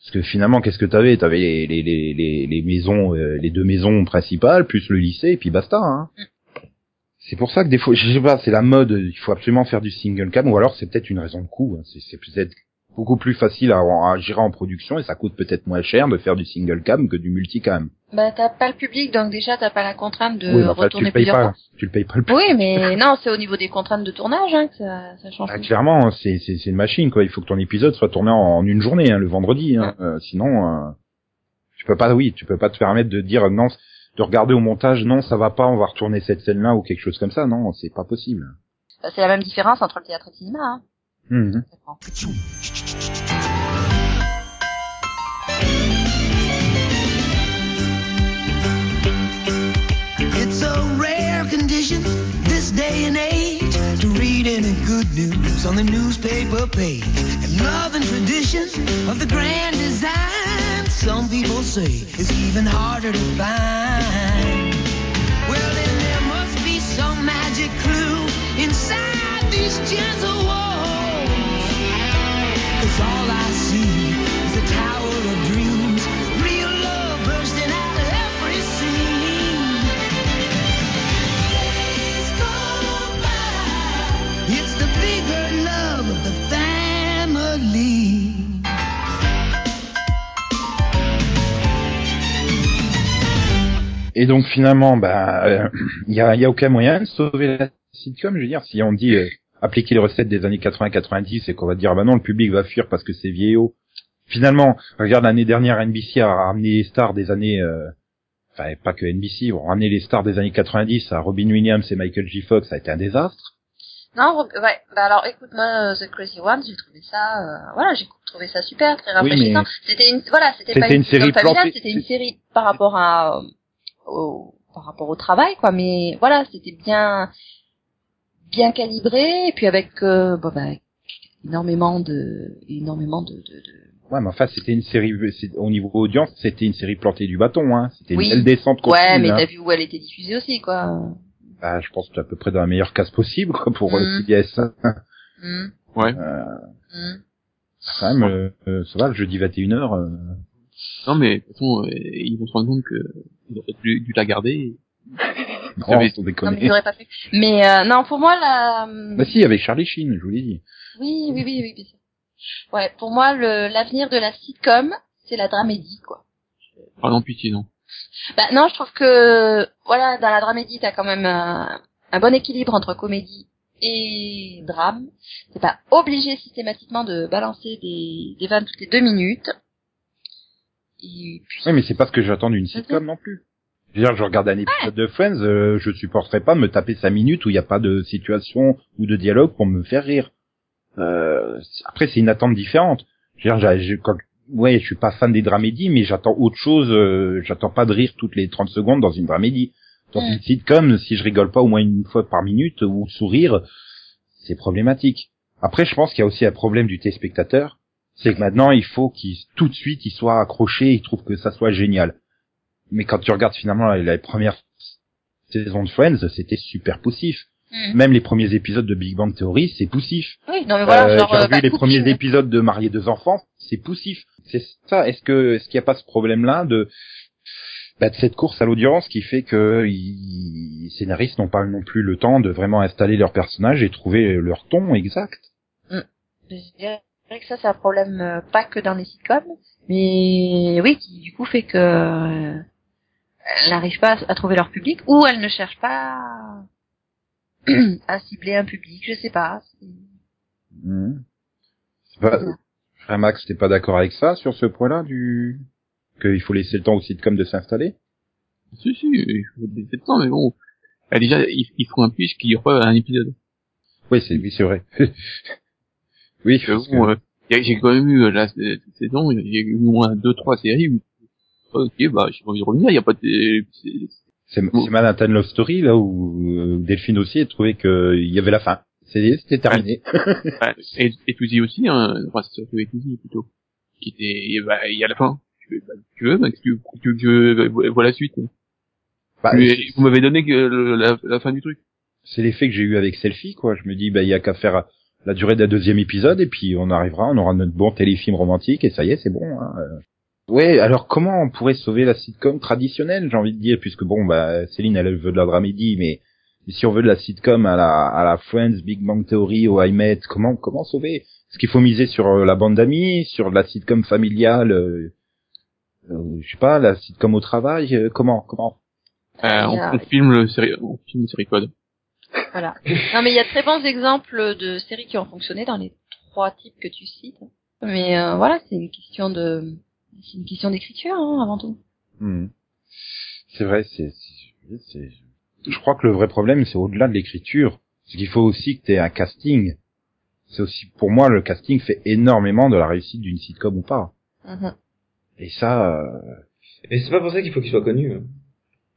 Parce que finalement, qu'est-ce que t'avais? T'avais les, les, les, les, maisons, euh, les deux maisons principales, plus le lycée, et puis basta. Hein. C'est pour ça que des fois, je sais pas, c'est la mode. Il faut absolument faire du single cam, ou alors c'est peut-être une raison de coût. hein. C'est peut-être beaucoup plus facile à, à gérer en production et ça coûte peut-être moins cher de faire du single cam que du multicam. Bah t'as pas le public donc déjà t'as pas la contrainte de oui, mais enfin, tu retourner le payes plusieurs pas. fois. Tu le payes pas le public. Oui, mais (laughs) non, c'est au niveau des contraintes de tournage hein, que ça, ça change. Ah, tout. clairement, c'est c'est une machine quoi. Il faut que ton épisode soit tourné en, en une journée, hein, le vendredi. Hein. Euh, sinon, euh, tu peux pas. Oui, tu peux pas te permettre de dire non, de regarder au montage. Non, ça va pas. On va retourner cette scène-là ou quelque chose comme ça. Non, c'est pas possible. Bah, c'est la même différence entre le théâtre et le cinéma. Hein. Mhm. It's a rare condition this day and age to read any good news on the newspaper page. And love and tradition of the grand design, some people say, is even harder to find. Well, then there must be some magic clue inside these gentle walls. Et donc finalement, bah, euh, il y, a, y a aucun moyen de sauver la sitcom. Je veux dire, si on dit euh, appliquer les recettes des années 80-90 et qu'on va dire, bah non, le public va fuir parce que c'est vieillot. Finalement, regarde l'année dernière, NBC a ramené les stars des années, euh, enfin pas que NBC, ont ramené les stars des années 90 à Robin Williams et Michael J. Fox, ça a été un désastre. Non, ouais. Bah alors, écoute, moi, euh, The Crazy Ones, j'ai trouvé ça, euh, voilà, j'ai trouvé ça super, très Oui, rafraîchissant. C'était une, voilà, c'était pas C'était une, une série sitcom familiale, plantée. c'était une série par rapport à, euh, au, par rapport au travail, quoi. Mais voilà, c'était bien, bien calibré, et puis avec, euh, bon, bah, énormément de, énormément de, de, de- Ouais, mais enfin, c'était une série, au niveau audience, c'était une série plantée du bâton, hein. C'était Oui. une belle descente Ouais, continue, mais hein. t'as vu où elle était diffusée aussi, quoi. Bah, je pense que à peu près dans la meilleure case possible, quoi, pour Mhm. CBS. Hmm, Ouais. Euh, hmm. quand même, euh, euh, ça va, le jeudi 21h, euh, Non, mais de toute façon, euh, ils vont se rendre compte que ils auraient dû, dû la garder. Non, savez- sans Non, mais déconner. auraient pas fait. Mais euh, non, pour moi, la. Bah si, avec Charlie Sheen, je vous l'ai dit. Oui, oui, oui, oui, sûr. Ouais, pour moi, le l'avenir de la sitcom, c'est la dramédie, quoi. Ah non, pitié, non. Bah non, je trouve que voilà, dans la dramédie, t'as quand même un, un bon équilibre entre comédie et drame. T'es pas obligé systématiquement de balancer des, des vannes toutes les deux minutes. Et puis, Oui, mais c'est pas ce que j'attends d'une sitcom non plus. Je veux dire, je regarde un épisode de Friends, euh, je supporterais pas me taper cinq minutes où il n'y a pas de situation ou de dialogue pour me faire rire. Euh, après, c'est une attente différente. Je veux dire, j'ai- quand- ouais, je suis pas fan des dramédies, mais j'attends autre chose. euh, j'attends pas de rire toutes les 30 secondes dans une dramédie. Dans une sitcom, si je rigole pas au moins une fois par minute ou sourire, c'est problématique. Après, je pense qu'il y a aussi un problème du téléspectateur, c'est que maintenant, il faut qu'il tout de suite, il soit accroché, il trouve que ça soit génial. Mais quand tu regardes finalement la, première saison de Friends, c'était super poussif. Hmm. Même les premiers épisodes de Big Bang Theory, c'est poussif. oui, non mais voilà, Euh, genre j'ai euh, bah, les premiers épisodes de Mariés deux enfants, c'est poussif. C'est ça. Est-ce que est-ce qu'il n'y a pas ce problème-là de bah, de cette course à l'audience qui fait que les scénaristes n'ont pas non plus le temps de vraiment installer leurs personnages et trouver leur ton exact? Je dirais que ça, c'est un problème euh, pas que dans les sitcoms, mais oui, qui du coup fait que euh, elles n'arrivent pas à, à trouver leur public ou elles ne cherchent pas (clears throat) à cibler un public, je sais pas. C'est-. C'est pas- Frère Max, t'es pas d'accord avec ça sur ce point-là du qu'il faut laisser le temps aux sitcoms de s'installer? Si, si, il faut des de temps, mais bon. Ah, déjà, il, il faut un pitch qui dure pas un épisode. Oui, c'est oui, c'est vrai. (laughs) oui, Parce bon, que- euh, j'ai quand même eu, euh, la saison, il y a eu au moins deux, trois séries où, ok, bah, j'ai envie de revenir, il y a pas de, c'est- Manhattan Love Story là où euh, Delphine aussi a trouvé que il y avait la fin. C'était terminé. Et, et Tuzi aussi, hein, enfin, c'est surtout Tuzi plutôt, qui était, bah, il y a la fin. Tu veux, bah, tu veux, bah, tu, tu, tu veux, vois la suite. Bah, Mais vous m'avez donné que le- la, la fin du truc. c'est l'effet que j'ai eu avec Selfie, quoi. Je me dis, bah, il y a qu'à faire la durée d'un deuxième épisode et puis on arrivera, on aura notre bon téléfilm romantique et ça y est, c'est bon. Hein. Ouais, alors comment on pourrait sauver la sitcom traditionnelle, j'ai envie de dire, puisque bon, bah, Céline, elle veut de la dramédie, mais si on veut de la sitcom à la, à la Friends, Big Bang Theory, au I Met, comment, comment sauver? Est-ce qu'il faut miser sur euh, la bande d'amis, sur de la sitcom familiale, euh, euh, je sais pas, la sitcom au travail, euh, comment, comment? Euh, on, filme le série, on filme le série code. Voilà. Non mais il y a très bons exemples de séries qui ont fonctionné dans les trois types que tu cites. Mais euh, voilà, c'est une question de, c'est une question d'écriture hein, avant tout. Hmm. C'est vrai, c'est, c'est, c'est- je crois que le vrai problème, c'est au-delà de l'écriture. C'est qu'il faut aussi que tu aies un casting. C'est aussi, pour moi, le casting fait énormément de la réussite d'une sitcom ou pas. Mhm. Et ça, euh... Et c'est pas pour ça qu'il faut qu'il soit connu. hein.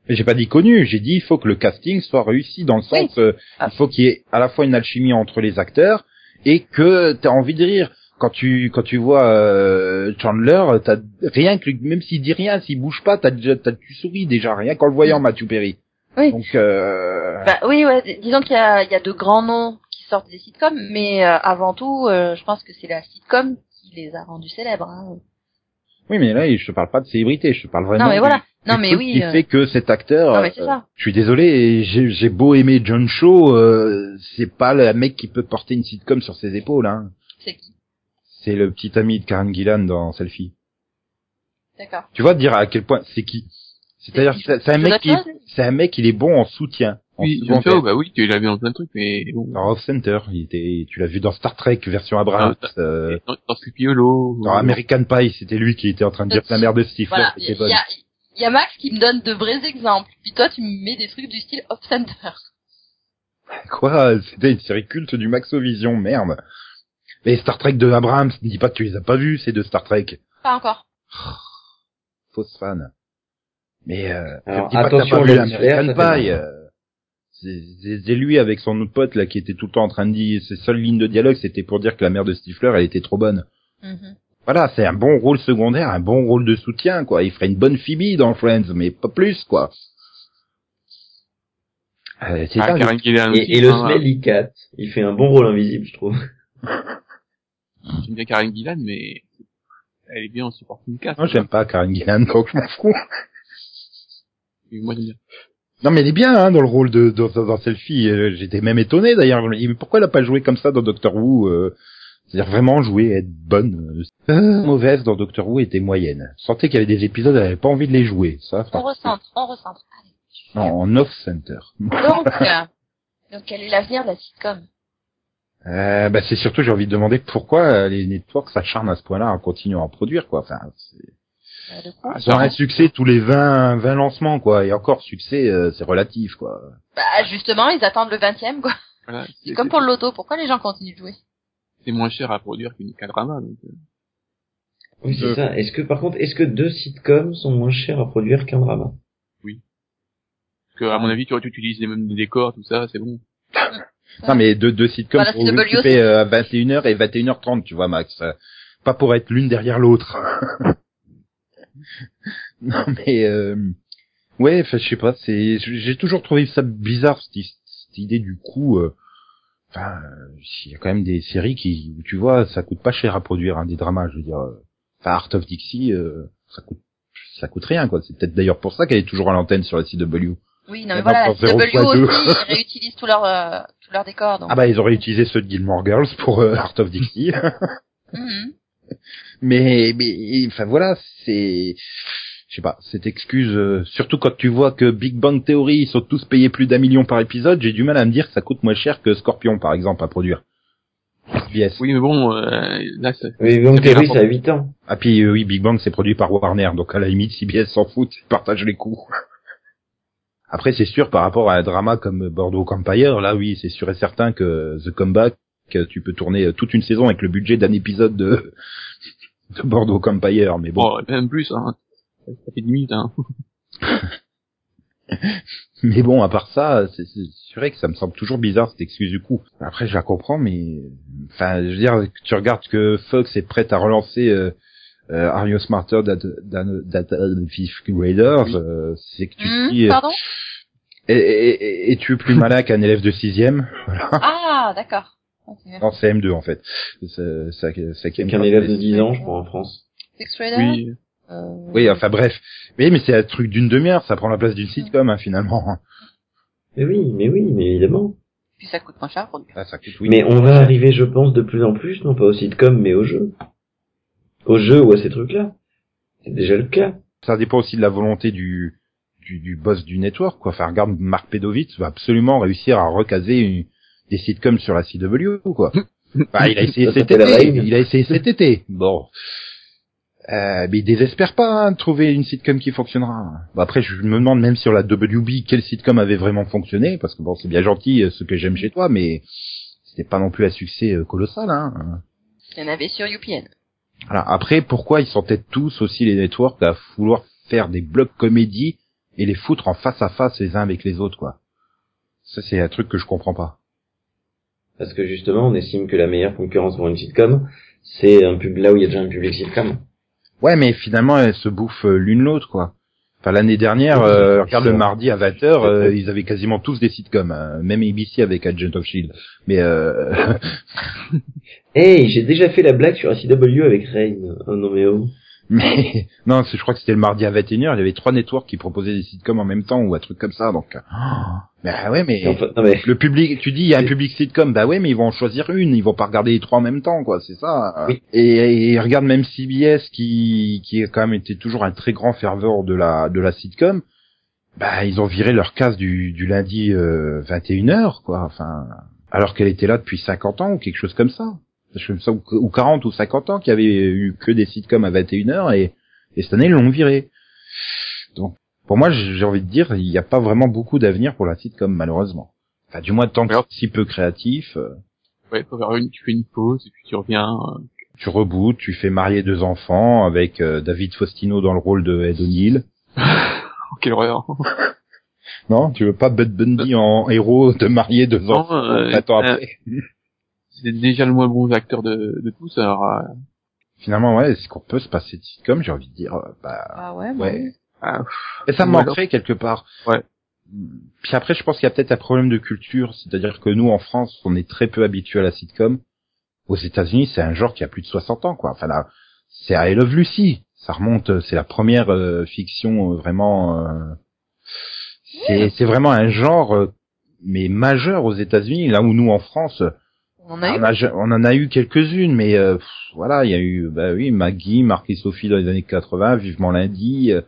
mais j'ai pas dit connu, j'ai dit il faut que le casting soit réussi dans le sens, euh, Ah. il faut qu'il y ait à la fois une alchimie entre les acteurs et que tu as envie de rire. Quand tu quand tu vois euh, Chandler, t'as rien que même s'il dit rien, s'il bouge pas, t'as déjà t'as tu souris déjà rien qu'en le voyant Matthew Perry. Oui. Donc euh... Bah oui, ouais. Disons qu'il y a, il y a de grands noms qui sortent des sitcoms, mais euh, avant tout, euh, je pense que c'est la sitcom qui les a rendus célèbres. Hein. Oui, mais là, je te parle pas de célébrité, je te parle vraiment Non mais du- voilà. du Non mais truc oui. qui euh, fait que cet acteur. Non mais c'est euh, ça. Je suis désolé, j'ai j'ai beau aimer John Shaw, euh, c'est pas le mec qui peut porter une sitcom sur ses épaules. Hein. C'est qui? C'est le petit ami de Karen Gillan dans Selfie. D'accord. Tu vois dire à quel point c'est qui C'est-à-dire, c'est un mec qui, c'est un mec, il est bon en soutien. En Oui, pair. bah oui, tu l'as vu dans plein de trucs, mais bon. Dans Off Center, il était, tu l'as vu dans Star Trek version Abrams, Ah, euh, Dans, dans dans American Pie, c'était lui qui était en train de dire la mère de Stifler Voilà, il était y, bonne. a, il y a Max qui me donne de vrais exemples, puis toi tu me mets des trucs du style Off Center. Quoi? C'était une série culte du Maxovision, merde. Mais Star Trek de Abrams, ne dis pas que tu les as pas vus, ces deux Star Trek. Pas encore. (sighs) Fausse fan. Mais euh, Alors, dis pas que t'as attention, pas vu Pie. euh, c'est lui avec son autre pote là qui était tout le temps en train de dire ses seules lignes de dialogue, c'était pour dire que la mère de Stifler, elle était trop bonne. Mhm. Voilà, c'est un bon rôle secondaire, un bon rôle de soutien, quoi. Il ferait une bonne Phoebe dans Friends, mais pas plus, quoi. Euh, c'est Ah, Et, et le hein. Smelly Cat, il fait un bon rôle invisible, je trouve. (laughs) J'aime bien Karen Gillan, mais elle est bien en supporting cast. Moi, j'aime pas Karen Gillan, donc je m'en fous. Moi, j'aime bien. Non, mais elle est bien, hein, dans le rôle de, dans, dans Selfie. Euh, J'étais même étonné, d'ailleurs. Mais pourquoi elle a pas joué comme ça dans Doctor Who, euh, c'est-à-dire vraiment jouer, être bonne. euh, euh, mauvaise dans Doctor Who était moyenne. Je sentais qu'il y avait des épisodes, elle avait pas envie de les jouer. Ça, On recentre, on recentre. Allez. Non, en off-center. Donc, euh, donc quel est l'avenir de la sitcom Euh, bah, c'est surtout, j'ai envie de demander pourquoi euh, les networks s'acharnent à ce point-là en continuant à produire, quoi. Enfin, c'est- ils ont un succès tous les 20, 20 lancements, quoi. Et encore, succès, euh, c'est relatif, quoi. Bah justement, ils attendent le 20 quoi. Voilà. C'est comme pour le loto, pourquoi les gens continuent de jouer? C'est moins cher à produire qu'une K-drama, donc. euh, Oui, c'est Euh. ça. Est-ce que, par contre, est-ce que deux sitcoms sont moins chers à produire qu'un drama? Parce que, à mon avis, tu vois, tu utilises les mêmes décors, tout ça, c'est bon. Non, mais deux, deux sitcoms Voilà, pour CW occuper euh, 21h et 21h30, tu vois, Max. Pas pour être l'une derrière l'autre. (laughs) non, mais euh, ouais, enfin, je sais pas. C'est, j'ai toujours trouvé ça bizarre cette, idée du coup. euh, Enfin, il y a quand même des séries qui, tu vois, ça coûte pas cher à produire, hein, des dramas. Je veux dire, euh, enfin, Art of Dixie, euh, ça coûte, ça coûte rien, quoi. C'est peut-être d'ailleurs pour ça qu'elle est toujours à l'antenne sur la CW. Oui, non mais On voilà, en la CW aussi, ils réutilisent tous leurs euh, tous leurs décors. Donc. Ah bah, ils auraient utilisé ceux de Gilmore Girls pour euh, Art of Dixie. (laughs) Mhm. Mais, mais, enfin voilà, c'est, je sais pas, cette excuse, euh, surtout quand tu vois que Big Bang Theory, ils sont tous payés plus d'un million par épisode, j'ai du mal à me dire que ça coûte moins cher que Scorpion, par exemple, à produire. SBS. Oui, mais bon, euh, là, C'est Théorie, n'importe- ça a 8 ans. Ah puis euh, oui, Big Bang c'est produit par Warner, donc à la limite CBS s'en fout, ils partagent les coûts. Après c'est sûr par rapport à un drama comme Bordeaux Empire, là oui c'est sûr et certain que The Comeback, que tu peux tourner euh, toute une saison avec le budget d'un épisode de, (laughs) de Bordeaux Empire, mais bon. bon, même plus, hein. Ça fait 10 minutes, hein. (laughs) Mais bon, à part ça, c'est vrai que ça me semble toujours bizarre cette excuse du coup. Après, je la comprends, mais enfin, je veux dire, tu regardes que Fox est prête à relancer euh, euh, Are You Smarter Than than- than the Fifth Graders Oui. euh, C'est que tu Mhm, dis, euh, Pardon? Et, et, et tu es plus (laughs) malin qu'un élève de sixième Voilà. Ah, d'accord. Ok. Non, c'est M2 en fait. C'est ça, ça, C'est qu'un élève de 10 ans, je crois, en France. Six Oui. Euh, Oui, enfin bref. Oui, mais c'est un truc d'une demi-heure, ça prend la place d'une sitcom hein, finalement. Mais oui, mais oui, mais évidemment. Puis ça coûte moins cher produire. Ah, ça coûte, oui. Mais on va arriver, je pense, de plus en plus, non pas au sitcom, mais au jeu. Au jeu ou à ces trucs-là. C'est déjà le cas. ça dépend aussi de la volonté du, du, du boss du network, quoi. Enfin, regarde, Mark Pedovitz va absolument réussir à recaser une- des sitcoms sur la CW, quoi. (laughs) Bah, il a essayé cet été. Il a essayé cet été. Bon. Euh, mais il désespère pas hein, de trouver une sitcom qui fonctionnera. Bon, après, je me demande même sur la WB quelle sitcom avait vraiment fonctionné, parce que bon, c'est bien gentil euh, ce que j'aime chez toi, mais c'était pas non plus un succès euh, colossal. Hein. Il y en avait sur UPN. Voilà. Après, pourquoi ils sont peut-être tous aussi les networks à vouloir faire des blocs comédie et les foutre en face à face les uns avec les autres, quoi. Ça, c'est un truc que je comprends pas. Parce que justement, on estime que la meilleure concurrence pour une sitcom, c'est un pub là où il y a déjà un public sitcom. Ouais, mais finalement, elles se bouffent euh, l'une l'autre, quoi. Enfin, l'année dernière, euh, regarde le mardi à 20h, euh, ils avaient quasiment tous des sitcoms, hein. même ABC avec Agent of Shield. Mais euh, (laughs) Hey, j'ai déjà fait la blague sur la CW avec Rain. Oh non mais oh. Mais (laughs) non, je crois que c'était le mardi à 21h, il y avait trois networks qui proposaient des sitcoms en même temps ou un truc comme ça. Donc, euh, (gasps) bah ouais, mais non, le public, tu dis, il y a un public sitcom, bah ouais, mais ils vont en choisir une, ils vont pas regarder les trois en même temps, quoi, c'est ça. Oui. Et, et regarde même CBS qui, qui a quand même été toujours un très grand ferveur de la, de la sitcom, bah ils ont viré leur case du, du lundi euh, 21h, quoi, enfin, alors qu'elle était là depuis 50 ans ou quelque chose comme ça. Je me sens, ou 40 ou 50 ans qu'il y avait eu que des sitcoms à 21h et, et cette année ils l'ont viré. Donc, pour moi, j'ai envie de dire, il n'y a pas vraiment beaucoup d'avenir pour la sitcom, malheureusement. Enfin, du moins, tant que si peu créatif, euh, Ouais, une, tu fais une pause et puis tu reviens. euh, tu rebootes, tu fais marier deux enfants avec euh, David Faustino dans le rôle de Ed O'Neill. Oh, (laughs) quelle horreur. Non, tu veux pas Bud Bundy en héros de marier deux enfants euh, 20 ans euh, après? C'est déjà le moins bon acteur de, de tous, alors, euh, Finalement, ouais, est-ce qu'on peut se passer de sitcom J'ai envie de dire, euh, bah, Ah ouais, bah ouais. ah, Et ça me alors- manquerait quelque part. Ouais. Puis après, je pense qu'il y a peut-être un problème de culture, c'est-à-dire que nous, en France, on est très peu habitués à la sitcom. Aux États-Unis, c'est un genre qui a plus de 60 ans, quoi. Enfin là, c'est I Love Lucy. Ça remonte, euh, c'est la première euh, fiction euh, vraiment. euh, c'est c'est vraiment un genre, euh, mais majeur aux États-Unis. Là où nous, en France, On en a eu. on, a ja- on en a eu quelques-unes, mais euh, pff, voilà, il y a eu, bah oui, Maggie, Marc et Sophie dans les années 80, Vivement lundi. euh,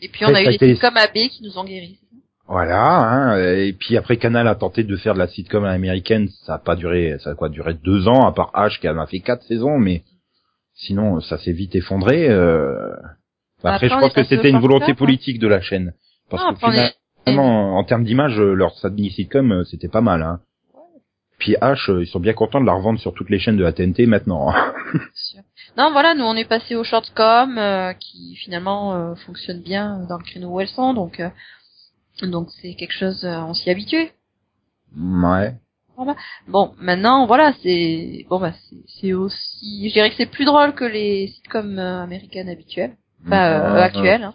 Et puis on a eu des été- sitcoms AB qui nous ont guéris. Voilà, hein, et puis après Canal a tenté de faire de la sitcom américaine, ça a pas duré, ça a quoi duré deux ans, à part H qui en a fait quatre saisons, mais sinon ça s'est vite effondré. Euh... Après, Après, je pense que c'était une volonté hein. politique de la chaîne, parce Ah, que est- en termes d'image, leur sitcom euh, c'était pas mal. Hein. Puis H, euh, ils sont bien contents de la revendre sur toutes les chaînes de la TNT maintenant. hein. (laughs) Non, voilà, nous on est passé au shortcom euh, qui finalement euh, fonctionne bien dans le créneau où elles sont, donc euh, donc c'est quelque chose, euh, on s'y habitue. ouais. Bon, maintenant voilà, c'est bon bah c'est c'est aussi, je dirais que c'est plus drôle que les sitcoms euh, américaines habituelles, enfin euh, actuelles. hein.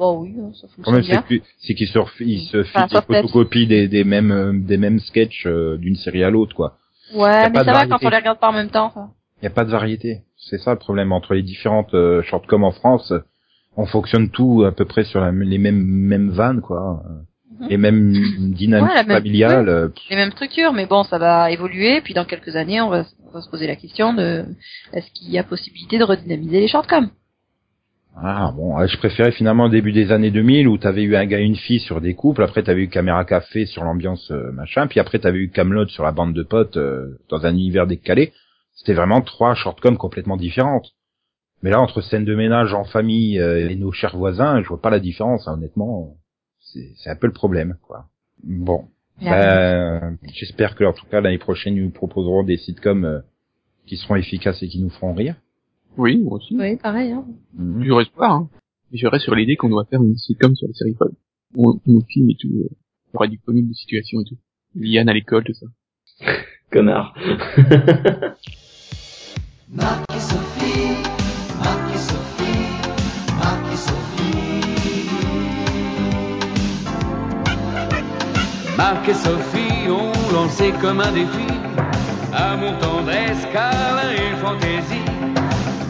Bon oui, hein, ça fonctionne bien. c'est qu'ils se, ils se Enfin, des photocopies des, des mêmes euh, des mêmes sketchs euh, d'une série à l'autre, quoi. Ouais, mais ça va quand on les regarde pas en même temps. Il n'y a pas de variété. C'est ça le problème entre les différentes euh, shortcoms en France. On fonctionne tout à peu près sur la- les mêmes mêmes vannes, quoi. Mhm. Les mêmes (laughs) dynamiques Ouais, même- familiales. euh, Les mêmes structures, mais bon, ça va évoluer. Puis dans quelques années, on va, on va se poser la question de est-ce qu'il y a possibilité de redynamiser les shortcoms Ah bon, je préférais finalement le début des années 2000 où t'avais eu un gars et une fille sur des couples, après t'avais eu Caméra Café sur l'ambiance euh, machin, puis après t'avais eu Camelot sur la bande de potes euh, dans un univers décalé. C'était vraiment trois shortcoms complètement différentes. Mais là, entre scène de ménage en famille euh, et nos chers voisins, je vois pas la différence, hein, honnêtement. C'est c'est un peu le problème, quoi. Bon, ben, j'espère que en tout cas l'année prochaine, ils nous proposeront des sitcoms euh, qui seront efficaces et qui nous feront rire. Oui, moi aussi. Oui, pareil. Hein. Mhm. Toujours espoir, hein. Je reste sur l'idée qu'on doit faire une sitcom sur la série folle. Ou nos films et tout. Euh, il y aura du comique de situation et tout. Liane à l'école, tout ça. (laughs) Connard. (laughs) Marc et Sophie, Marc et Sophie, Marc et Sophie. Marc et Sophie ont lancé comme un défi Amour, tendresse, câlin et fantaisie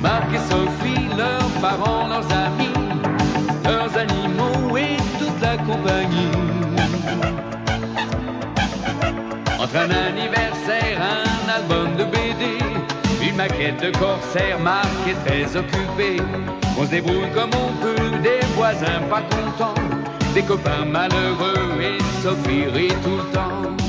Marc et Sophie, leurs parents, leurs amis Leurs animaux et toute la compagnie. Entre un anniversaire, un album de BD Une maquette de corsaire, Marc est très occupé. On se débrouille comme on peut, des voisins pas contents Des copains malheureux et Sophie rit tout le temps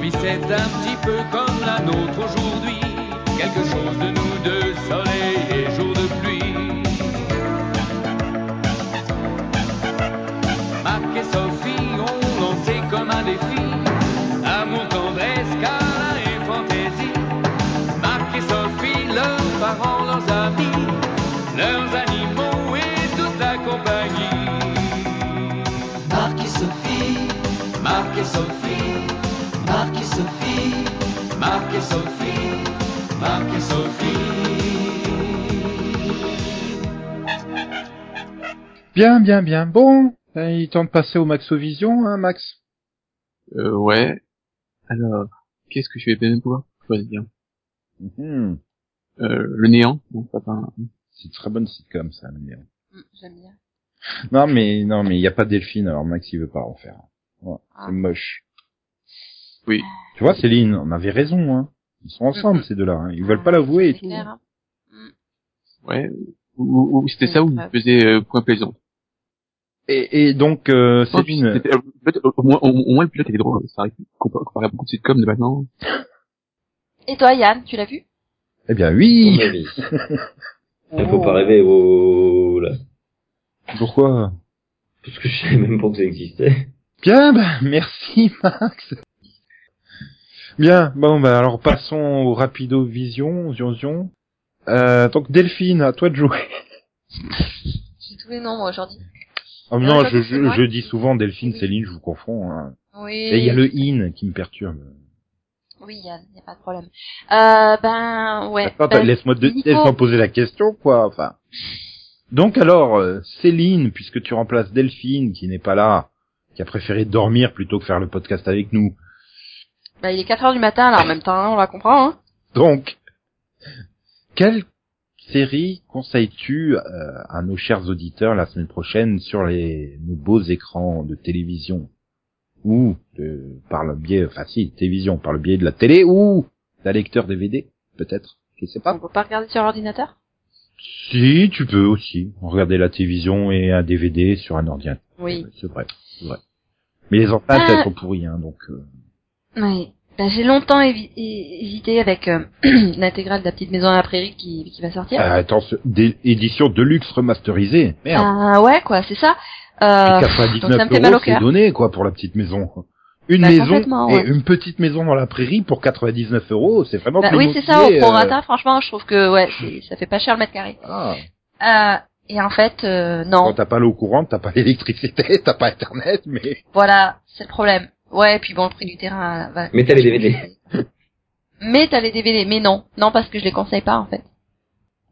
C'est un petit peu comme la nôtre aujourd'hui. Quelque chose de nous deux, soleil Bien, bien, bien. Bon, Euh, Il tente de passer au Maxovision, hein, Max Euh, ouais. Alors, qu'est-ce que je vais bien pouvoir choisir? Mhm. euh, Le néant Non, pas un... C'est une très bonne sitcom, ça, le néant. Mm, J'aime bien. Non, mais non, mais il y a pas Delphine, alors Max il veut pas en faire. Ouais, Ah. C'est moche. Oui. Tu vois, Céline, on avait raison, hein. Ils sont ensemble, Mhm. ces deux-là. Hein. Ils veulent pas l'avouer et C'est tout. clair, hein. Ouais. Ou, ou- ou c'était ça ou il faisait euh, point plaisant. Et, et donc, euh, Céline, c'était- euh, au, moins, au, au moins le pilote était drôle. Ça arrive comparé comparé à beaucoup de sitcoms de maintenant. (laughs) Et toi, Yann, tu l'as vu? Eh bien oui. (laughs) Il faut pas rêver, oh là. Pourquoi? Parce que je savais même pas que ça existait. Bien, bah, merci Max. Bien, bon, bah alors passons au rapido vision, zion zion. Euh, donc Delphine, à toi de jouer. J'ai tous les noms, moi, aujourd'hui. Oh, Non, je, je, je dis souvent Delphine. Céline, je vous confonds. Hein. Oui. Et il y a le in qui me perturbe. Oui, Yann, y a pas de problème. Euh, ben, ouais. Attends, ben, laisse-moi laisse-moi poser la question, quoi. Enfin. Donc alors, euh, Céline, puisque tu remplaces Delphine, qui n'est pas là, qui a préféré dormir plutôt que faire le podcast avec nous. Bah, il est 4 heures du matin, là, en même temps, hein, on la comprend, hein. Donc, quelle série conseilles-tu euh, à nos chers auditeurs la semaine prochaine sur les nos beaux écrans de télévision ou de, par le biais, enfin si, télévision, par le biais de la télé ou d'un lecteur DVD, peut-être, je sais pas. On peut pas regarder sur l'ordinateur Si, tu peux aussi regarder la télévision et un DVD sur un ordinateur. Oui. C'est vrai, c'est vrai. Mais les enceintes, Ah. elles sont pourries, hein, donc. euh, Oui. Ben, j'ai longtemps hésité avec euh, (clears throat) l'intégrale de la petite maison à la prairie qui, qui va sortir. euh, attends, ce- des éditions Deluxe remasterisées. Merde. Ah ouais, quoi, c'est ça. Euh, donc 99 ça me fait mal euros, c'est donné, quoi, pour la petite maison. Une Bah, maison et ouais. une petite maison dans la prairie pour 99 euros, c'est vraiment plus oui, c'est ça, au euh, prorata, franchement, je trouve que, ouais, ça fait pas cher le mètre carré. Ah, Euh, et en fait, euh, quand non. t'as pas l'eau courante, t'as pas (laughs) l'électricité, t'as pas internet, mais Voilà, c'est le problème. Ouais, puis bon, le prix du terrain va... Mais t'as les DVD. (laughs) Mais t'as les DVD, mais non. Non, parce que je les conseille pas, en fait.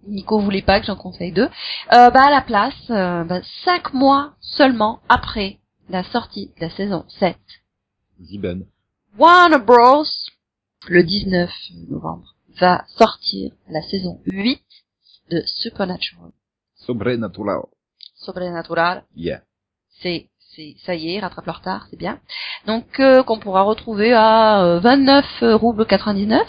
Nico voulait pas que j'en conseille deux. Euh, bah, à la place, euh, bah, cinq mois seulement après la sortie de la saison 7, Ziben. Warner Bros, le 19 novembre, va sortir la saison 8 de Supernatural. Sobrenatural. Sobrenatural, Yeah. c'est c'est ça y est, rattrape le retard, c'est bien. Donc euh, qu'on pourra retrouver à euh, 29 roubles 99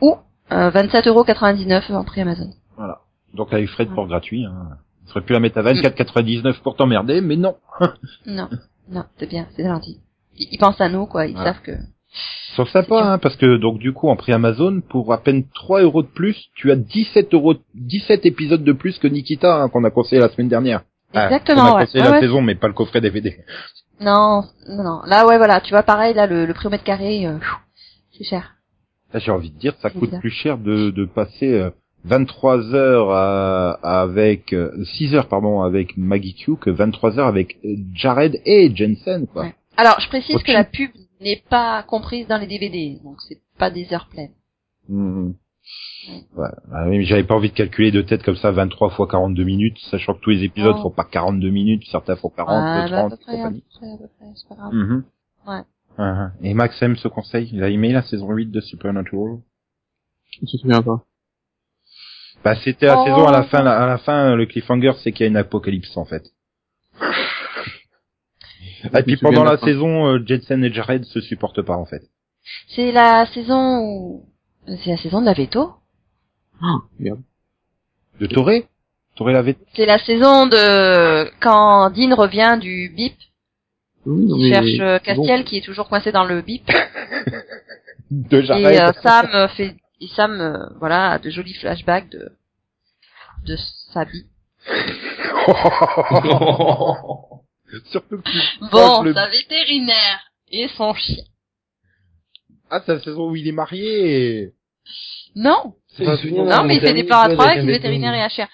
ou euh, 27,99 euros en prix Amazon. Voilà. Donc avec frais de port gratuit, hein. On serait pu la mettre à 24,99 pour t'emmerder, mais non. (laughs) Non, non, c'est bien, c'est gentil. Ils, ils pensent à nous, quoi. Ils savent que. Sauf sympa, hein, parce que donc du coup en prix Amazon, pour à peine 3 euros de plus, tu as 17 euros, 17 épisodes de plus que Nikita hein, qu'on a conseillé la semaine dernière. Ah, Exactement, On a ouais. conseillé Ouais, la ouais. saison, mais pas le coffret DVD. Non, non, non. Là, ouais, voilà. Tu vois, pareil, là, le, le prix au mètre carré, euh, c'est cher. Là, j'ai envie de dire, ça coûte bizarre. plus cher de, de passer euh, 23 heures à- avec euh, 6 heures pardon avec Maggie Q que 23 heures avec euh, Jared et Jensen quoi. Ouais. Alors, je précise que la pub n'est pas comprise dans les DVD, donc c'est pas des heures pleines. Mhm. Ouais. Ah oui, mais j'avais pas envie de calculer de tête comme ça 23 fois 42 minutes, sachant que tous les épisodes Oh. font pas 42 minutes, certains font 40, Ah, bah, à 30 peu et près, compagnie. près, pas grave. Mhm. Ouais. Uh-huh. Et Max aime ce conseil, il a aimé la saison 8 de Supernatural. Je me souviens pas. Bah c'était la Oh. saison à la fin, à la fin le cliffhanger c'est qu'il y a une apocalypse en fait. (laughs) Et puis pendant la saison, euh, Jensen et Jared se supportent pas en fait. C'est la saison où... C'est la saison de la veto (gasps) Merde. De Toré Toré l'avait C'est la saison de... Quand Dean revient du bip, Oui, non, il cherche euh, Castiel bon. qui est toujours coincé dans le bip. de (laughs) Et euh, Sam euh, fait... Et Sam, euh, voilà, a de jolis flashbacks de... de sa vie. (laughs) Surtout que Bon, le- sa vétérinaire et son chien. Ah, c'est la saison où il est marié. Non, non, mais il fait des plans à trois avec une vétérinaire et chien.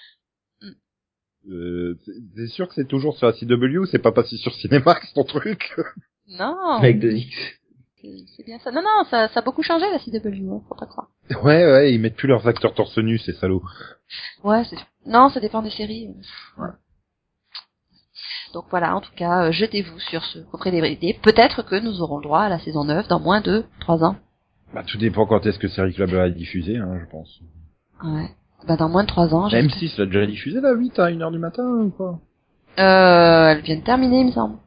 Euh, c'est- c'est sûr que c'est toujours sur la CW, c'est pas passé sur Cinemax (laughs) ton truc. Non, Avec deux X. c'est c'est bien ça. Non, non, ça, ça a beaucoup changé la CW, hein, faut pas croire. Ouais, ouais, ils mettent plus leurs acteurs torse nu, ces salauds. Ouais, c'est... Non, ça dépend des séries. Ouais. Donc voilà, en tout cas, euh, jetez-vous sur ce coffret DVD. Peut-être que nous aurons le droit à la saison 9 dans moins de 3 ans. Bah, tout dépend quand est-ce que Série Club va diffuser, hein, je pense. Ouais. Bah dans moins de 3 ans, j'espère. M6 l'a déjà diffusé la 8 à 1h du matin ou quoi? Euh, elle vient de terminer, il me semble.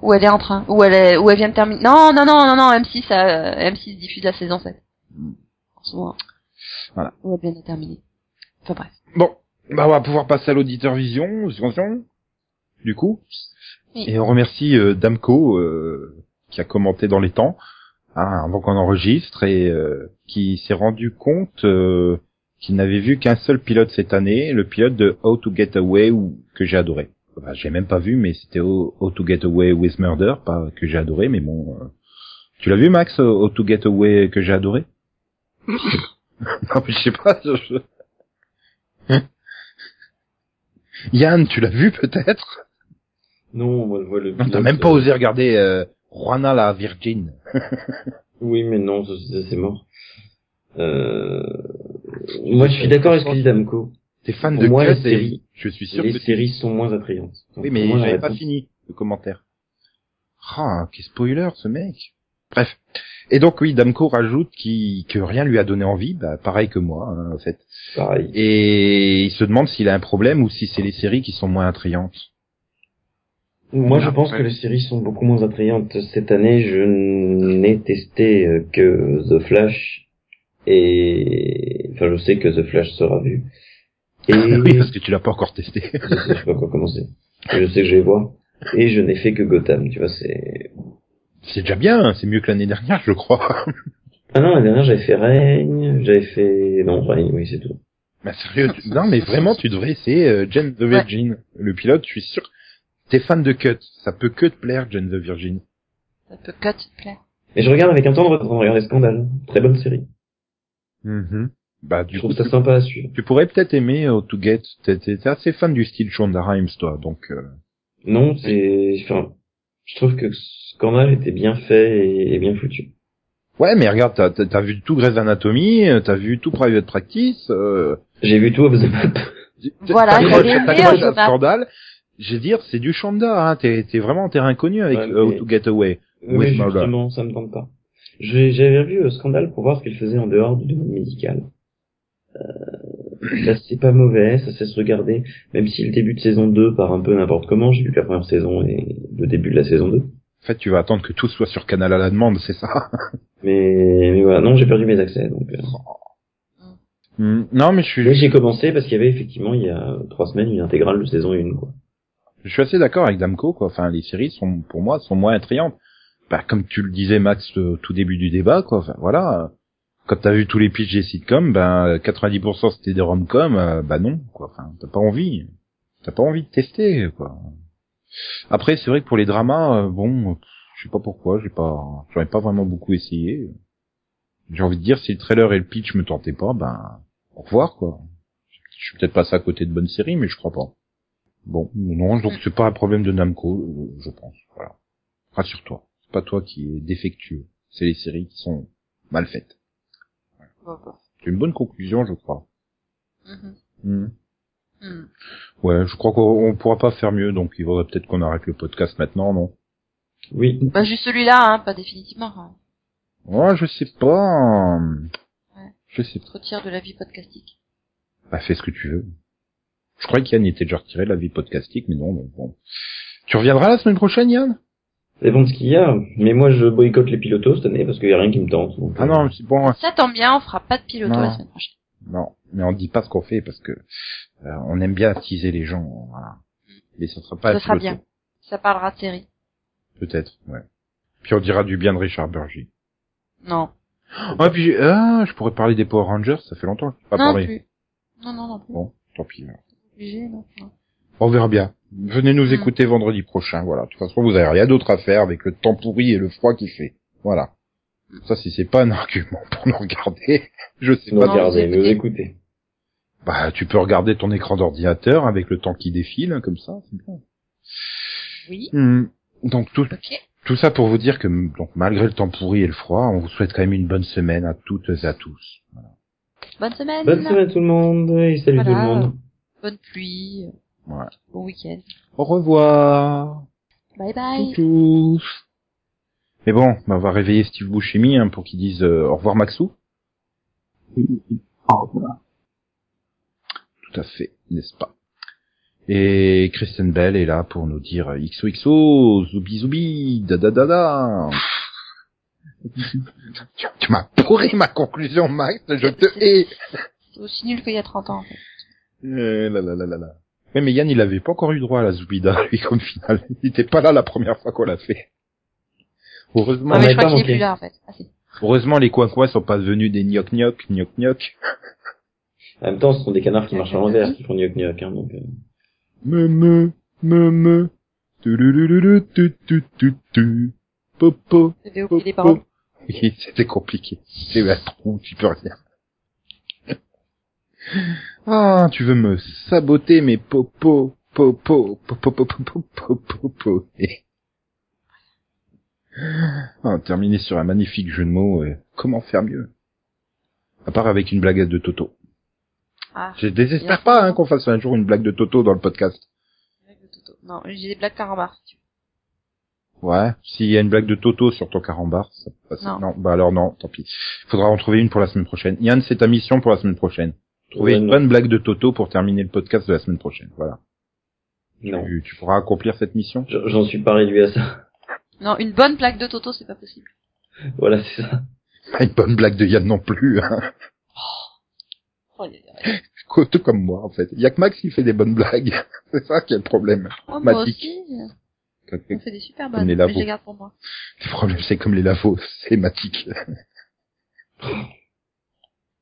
Ou elle est en train. Ou elle est, ou elle vient de terminer. Non, non, non, non, non, M6, euh, M6 diffuse la saison 7. En ce moment. Voilà. Ou elle vient de terminer. Enfin bref. Bon, bah on va pouvoir passer à l'auditeur vision, attention, du coup? Oui. Et on remercie euh, Damco euh, qui a commenté dans les temps, hein, avant qu'on enregistre, et euh, qui s'est rendu compte euh, qu'il n'avait vu qu'un seul pilote cette année, le pilote de How to Get Away, ou que j'ai adoré. Enfin, j'ai même pas vu, mais c'était How How to Get Away with Murder, pas que j'ai adoré, mais bon. euh, Tu l'as vu, Max, How to Get Away que j'ai adoré? (laughs) Non, mais je sais pas. je- (laughs) Yann, tu l'as vu peut-être? Non, moi t'as même pas euh, osé regarder euh, Juana la Virgin. (laughs) Oui, mais non, c'est mort. Euh... Moi, je suis d'accord avec ce que dit Damco. T'es fan Pour de moi, Cut les séries- je suis sûr Les que séries sont moins attrayantes. Oui, mais j'avais pas fini le commentaire. Ah, quel spoiler ce mec. Bref. Et donc oui, Damco rajoute qui que rien lui a donné envie, bah, pareil que moi hein, en fait. Pareil. Et il se demande s'il a un problème ou si c'est les séries qui sont moins attrayantes. Moi, je Ah, pense que les séries sont beaucoup moins attrayantes. Cette année, je n'ai testé que The Flash et enfin, je sais que The Flash sera vu. Et (laughs) oui, parce que tu l'as pas encore testé. (laughs) je sais, je sais pas quoi commencer. Je sais que je vais voir. Et je n'ai fait que Gotham. Tu vois, c'est. c'est déjà bien, c'est mieux que l'année dernière, je crois. (laughs) Ah non, la dernière, j'avais fait Règne, j'avais fait non Règne, oui, c'est tout. Mais sérieux, tu- non mais vraiment tu devrais essayer euh, Jen the Virgin. Le pilote, je suis sûr. T'es fan de Cut, ça peut que te plaire Jen the Virgin. Ça peut cut, s'il te plaît. Et je regarde avec un temps de retard, regarder Scandale. Très bonne série. Bah Je du trouve coup, ça tu, sympa à suivre. tu pourrais peut-être aimer euh, To Get. T'es t'es- t'es assez fan du style Shonda Rhimes toi, donc. euh, Non, c'est, enfin, je trouve que Scandale était bien fait et, et bien foutu. Ouais, mais regarde, t'as t'as- t'as vu tout Grey's Anatomy, euh, t'as vu tout Private Practice. Euh... J'ai vu tout Off the Map. Voilà, t'accroches- j'avais aimé Je veux dire, c'est du Shonda, hein. T'es t'es vraiment en terrain connu avec Ouais, euh, How mais- to Get Away. Oui, Murder. justement, ça me tente pas. J'avais vu euh, Scandale pour voir ce qu'elle faisait en dehors du domaine médical. Euh, ça c'est pas mauvais, ça sait se regarder, même si le début de saison 2 part un peu n'importe comment, j'ai vu que la première saison et le début de la saison 2. En fait, tu vas attendre que tout soit sur Canal à la demande, c'est ça? (laughs) Mais, mais voilà, non, j'ai perdu mes accès, donc... euh. Hmm, Non, mais je suis, j'ai commencé parce qu'il y avait effectivement, il y a trois semaines, une intégrale de saison 1, quoi. Je suis assez d'accord avec Damco, quoi. Enfin, les séries sont, pour moi, sont moins attrayantes. Bah, comme tu le disais, Max, au tout début du débat, quoi. Enfin, voilà. Quand t'as vu tous les pitchs des sitcoms, ben, 90% c'était des rom-coms, euh, bah non, quoi. Enfin, t'as pas envie. T'as pas envie de tester, quoi. Après, c'est vrai que pour les dramas, euh, bon, je sais pas pourquoi, j'ai pas, j'en ai pas vraiment beaucoup essayé. J'ai envie de dire, si le trailer et le pitch me tentaient pas, ben, au revoir, quoi. Je suis peut-être passé à côté de bonnes séries, mais je crois pas. Bon, non, donc c'est pas un problème de Namco, euh, je pense. Voilà. Rassure-toi, c'est pas toi qui est défectueux, c'est les séries qui sont mal faites. Bon. C'est une bonne conclusion, je crois. Mhm. Hmm. Hmm. Ouais, je crois qu'on on pourra pas faire mieux, donc il faudrait peut-être qu'on arrête le podcast maintenant, non? Oui. Bah, juste celui-là, hein, pas définitivement. Hein. Ouais, je sais pas. Ouais. Je sais Tu te retires de la vie podcastique. Bah, fais ce que tu veux. Je croyais qu'Yann était déjà retiré de la vie podcastique, mais non, donc bon. Tu reviendras la semaine prochaine, Yann? Dépend de ce qu'il y a. Mais moi, je boycotte les pilotos cette année parce qu'il y a rien qui me tente. donc, Ah euh, non, c'est bon. Ça tombe bien, on fera pas de piloto Non. la semaine prochaine. Non, mais on dit pas ce qu'on fait parce que euh, on aime bien attiser les gens. Voilà. Mais ça sera pas Ça sera bien. Ça parlera de série. Peut-être, ouais. Puis on dira du bien de Richard Burgi. Non. Ouais, puis ah, je pourrais parler des Power Rangers, ça fait longtemps que je pas non parlé. plus. Non, non, non plus. Bon, tant pis. alors. Obligé, non. non. On verra bien. Venez nous Mm. écouter vendredi prochain, voilà. De toute façon, vous avez rien d'autre à faire avec le temps pourri et le froid qu'il fait. Voilà. Ça, si c'est pas un argument pour nous regarder, (laughs) je sais Nous pas. Regarder, vous nous écoutez. écouter. Bah, tu peux regarder ton écran d'ordinateur avec le temps qui défile, hein, comme ça, c'est bien. Oui. Hmm. Donc tout, ça pour vous dire que donc malgré le temps pourri et le froid, on vous souhaite quand même une bonne semaine à toutes et à tous. Bonne semaine. Bonne semaine tout le monde et salut Voilà. tout le monde. Bonne pluie. Ouais. Bon week-end. Au revoir. Bye bye. tous. Mais bon, bah, on va réveiller Steve Buscemi hein, pour qu'il dise euh, au revoir Maxou. Au revoir. Tout à fait, n'est-ce pas? Et Kristen Bell est là pour nous dire euh, XOXO, zoubi zoubi, da da da da. tu tu m'as pourri ma conclusion, Max, je te hais. C'est aussi nul qu'il y a 30 ans, en fait. Euh, là, là, là, là, là. Ouais, mais Yann, il avait pas encore eu droit à la Zoubida, lui, (laughs) comme finale. Il était pas là la première fois qu'on l'a fait. Heureusement, Ouais, mais m'avait je crois pas qu'il est manqué. plus là, en fait. Ah, si. heureusement, les sont pas devenus des gnoc gnoc, gnoc gnoc. En même temps, ce sont des canards qui marchent à l'envers, qui font gnoc gnoc, hein, donc. euh. Me, me, me, me. Tu, tu, tu, tu. Popo. Oui, c'était compliqué. C'est un trou, tu peux rien. Ah, tu veux me saboter mes popo, popo, popo, popo, popo. Et- Ah, terminer sur un magnifique jeu de mots, euh, comment faire mieux À part avec une blague de Toto. Ah, Je désespère pas hein, qu'on fasse un jour une blague de Toto dans le podcast. blague de Toto. Non, j'ai des blagues carambar, si tu veux. Ouais, s'il y a une blague de Toto sur ton carambar, ça passe. Non. bah alors non, tant pis. Faudra en trouver une pour la semaine prochaine. Yann, c'est ta mission pour la semaine prochaine. Trouver Ouais, une non. bonne blague de Toto pour terminer le podcast de la semaine prochaine. Voilà. Non. Tu, tu pourras accomplir cette mission? J'en suis pas réduit à ça. Non, une bonne plaque de Toto, c'est pas possible. Voilà, c'est ça. Pas une bonne blague de Yann non plus. Hein. Oh, a- Tout comme moi, en fait. Il y a que Max qui fait des bonnes blagues. (laughs) c'est ça qui est le problème. Oh, moi Matic. aussi, Le on fait des super Comme bonnes, les mais je les garde pour moi. problème, c'est comme les lavos. C'est matique. (laughs)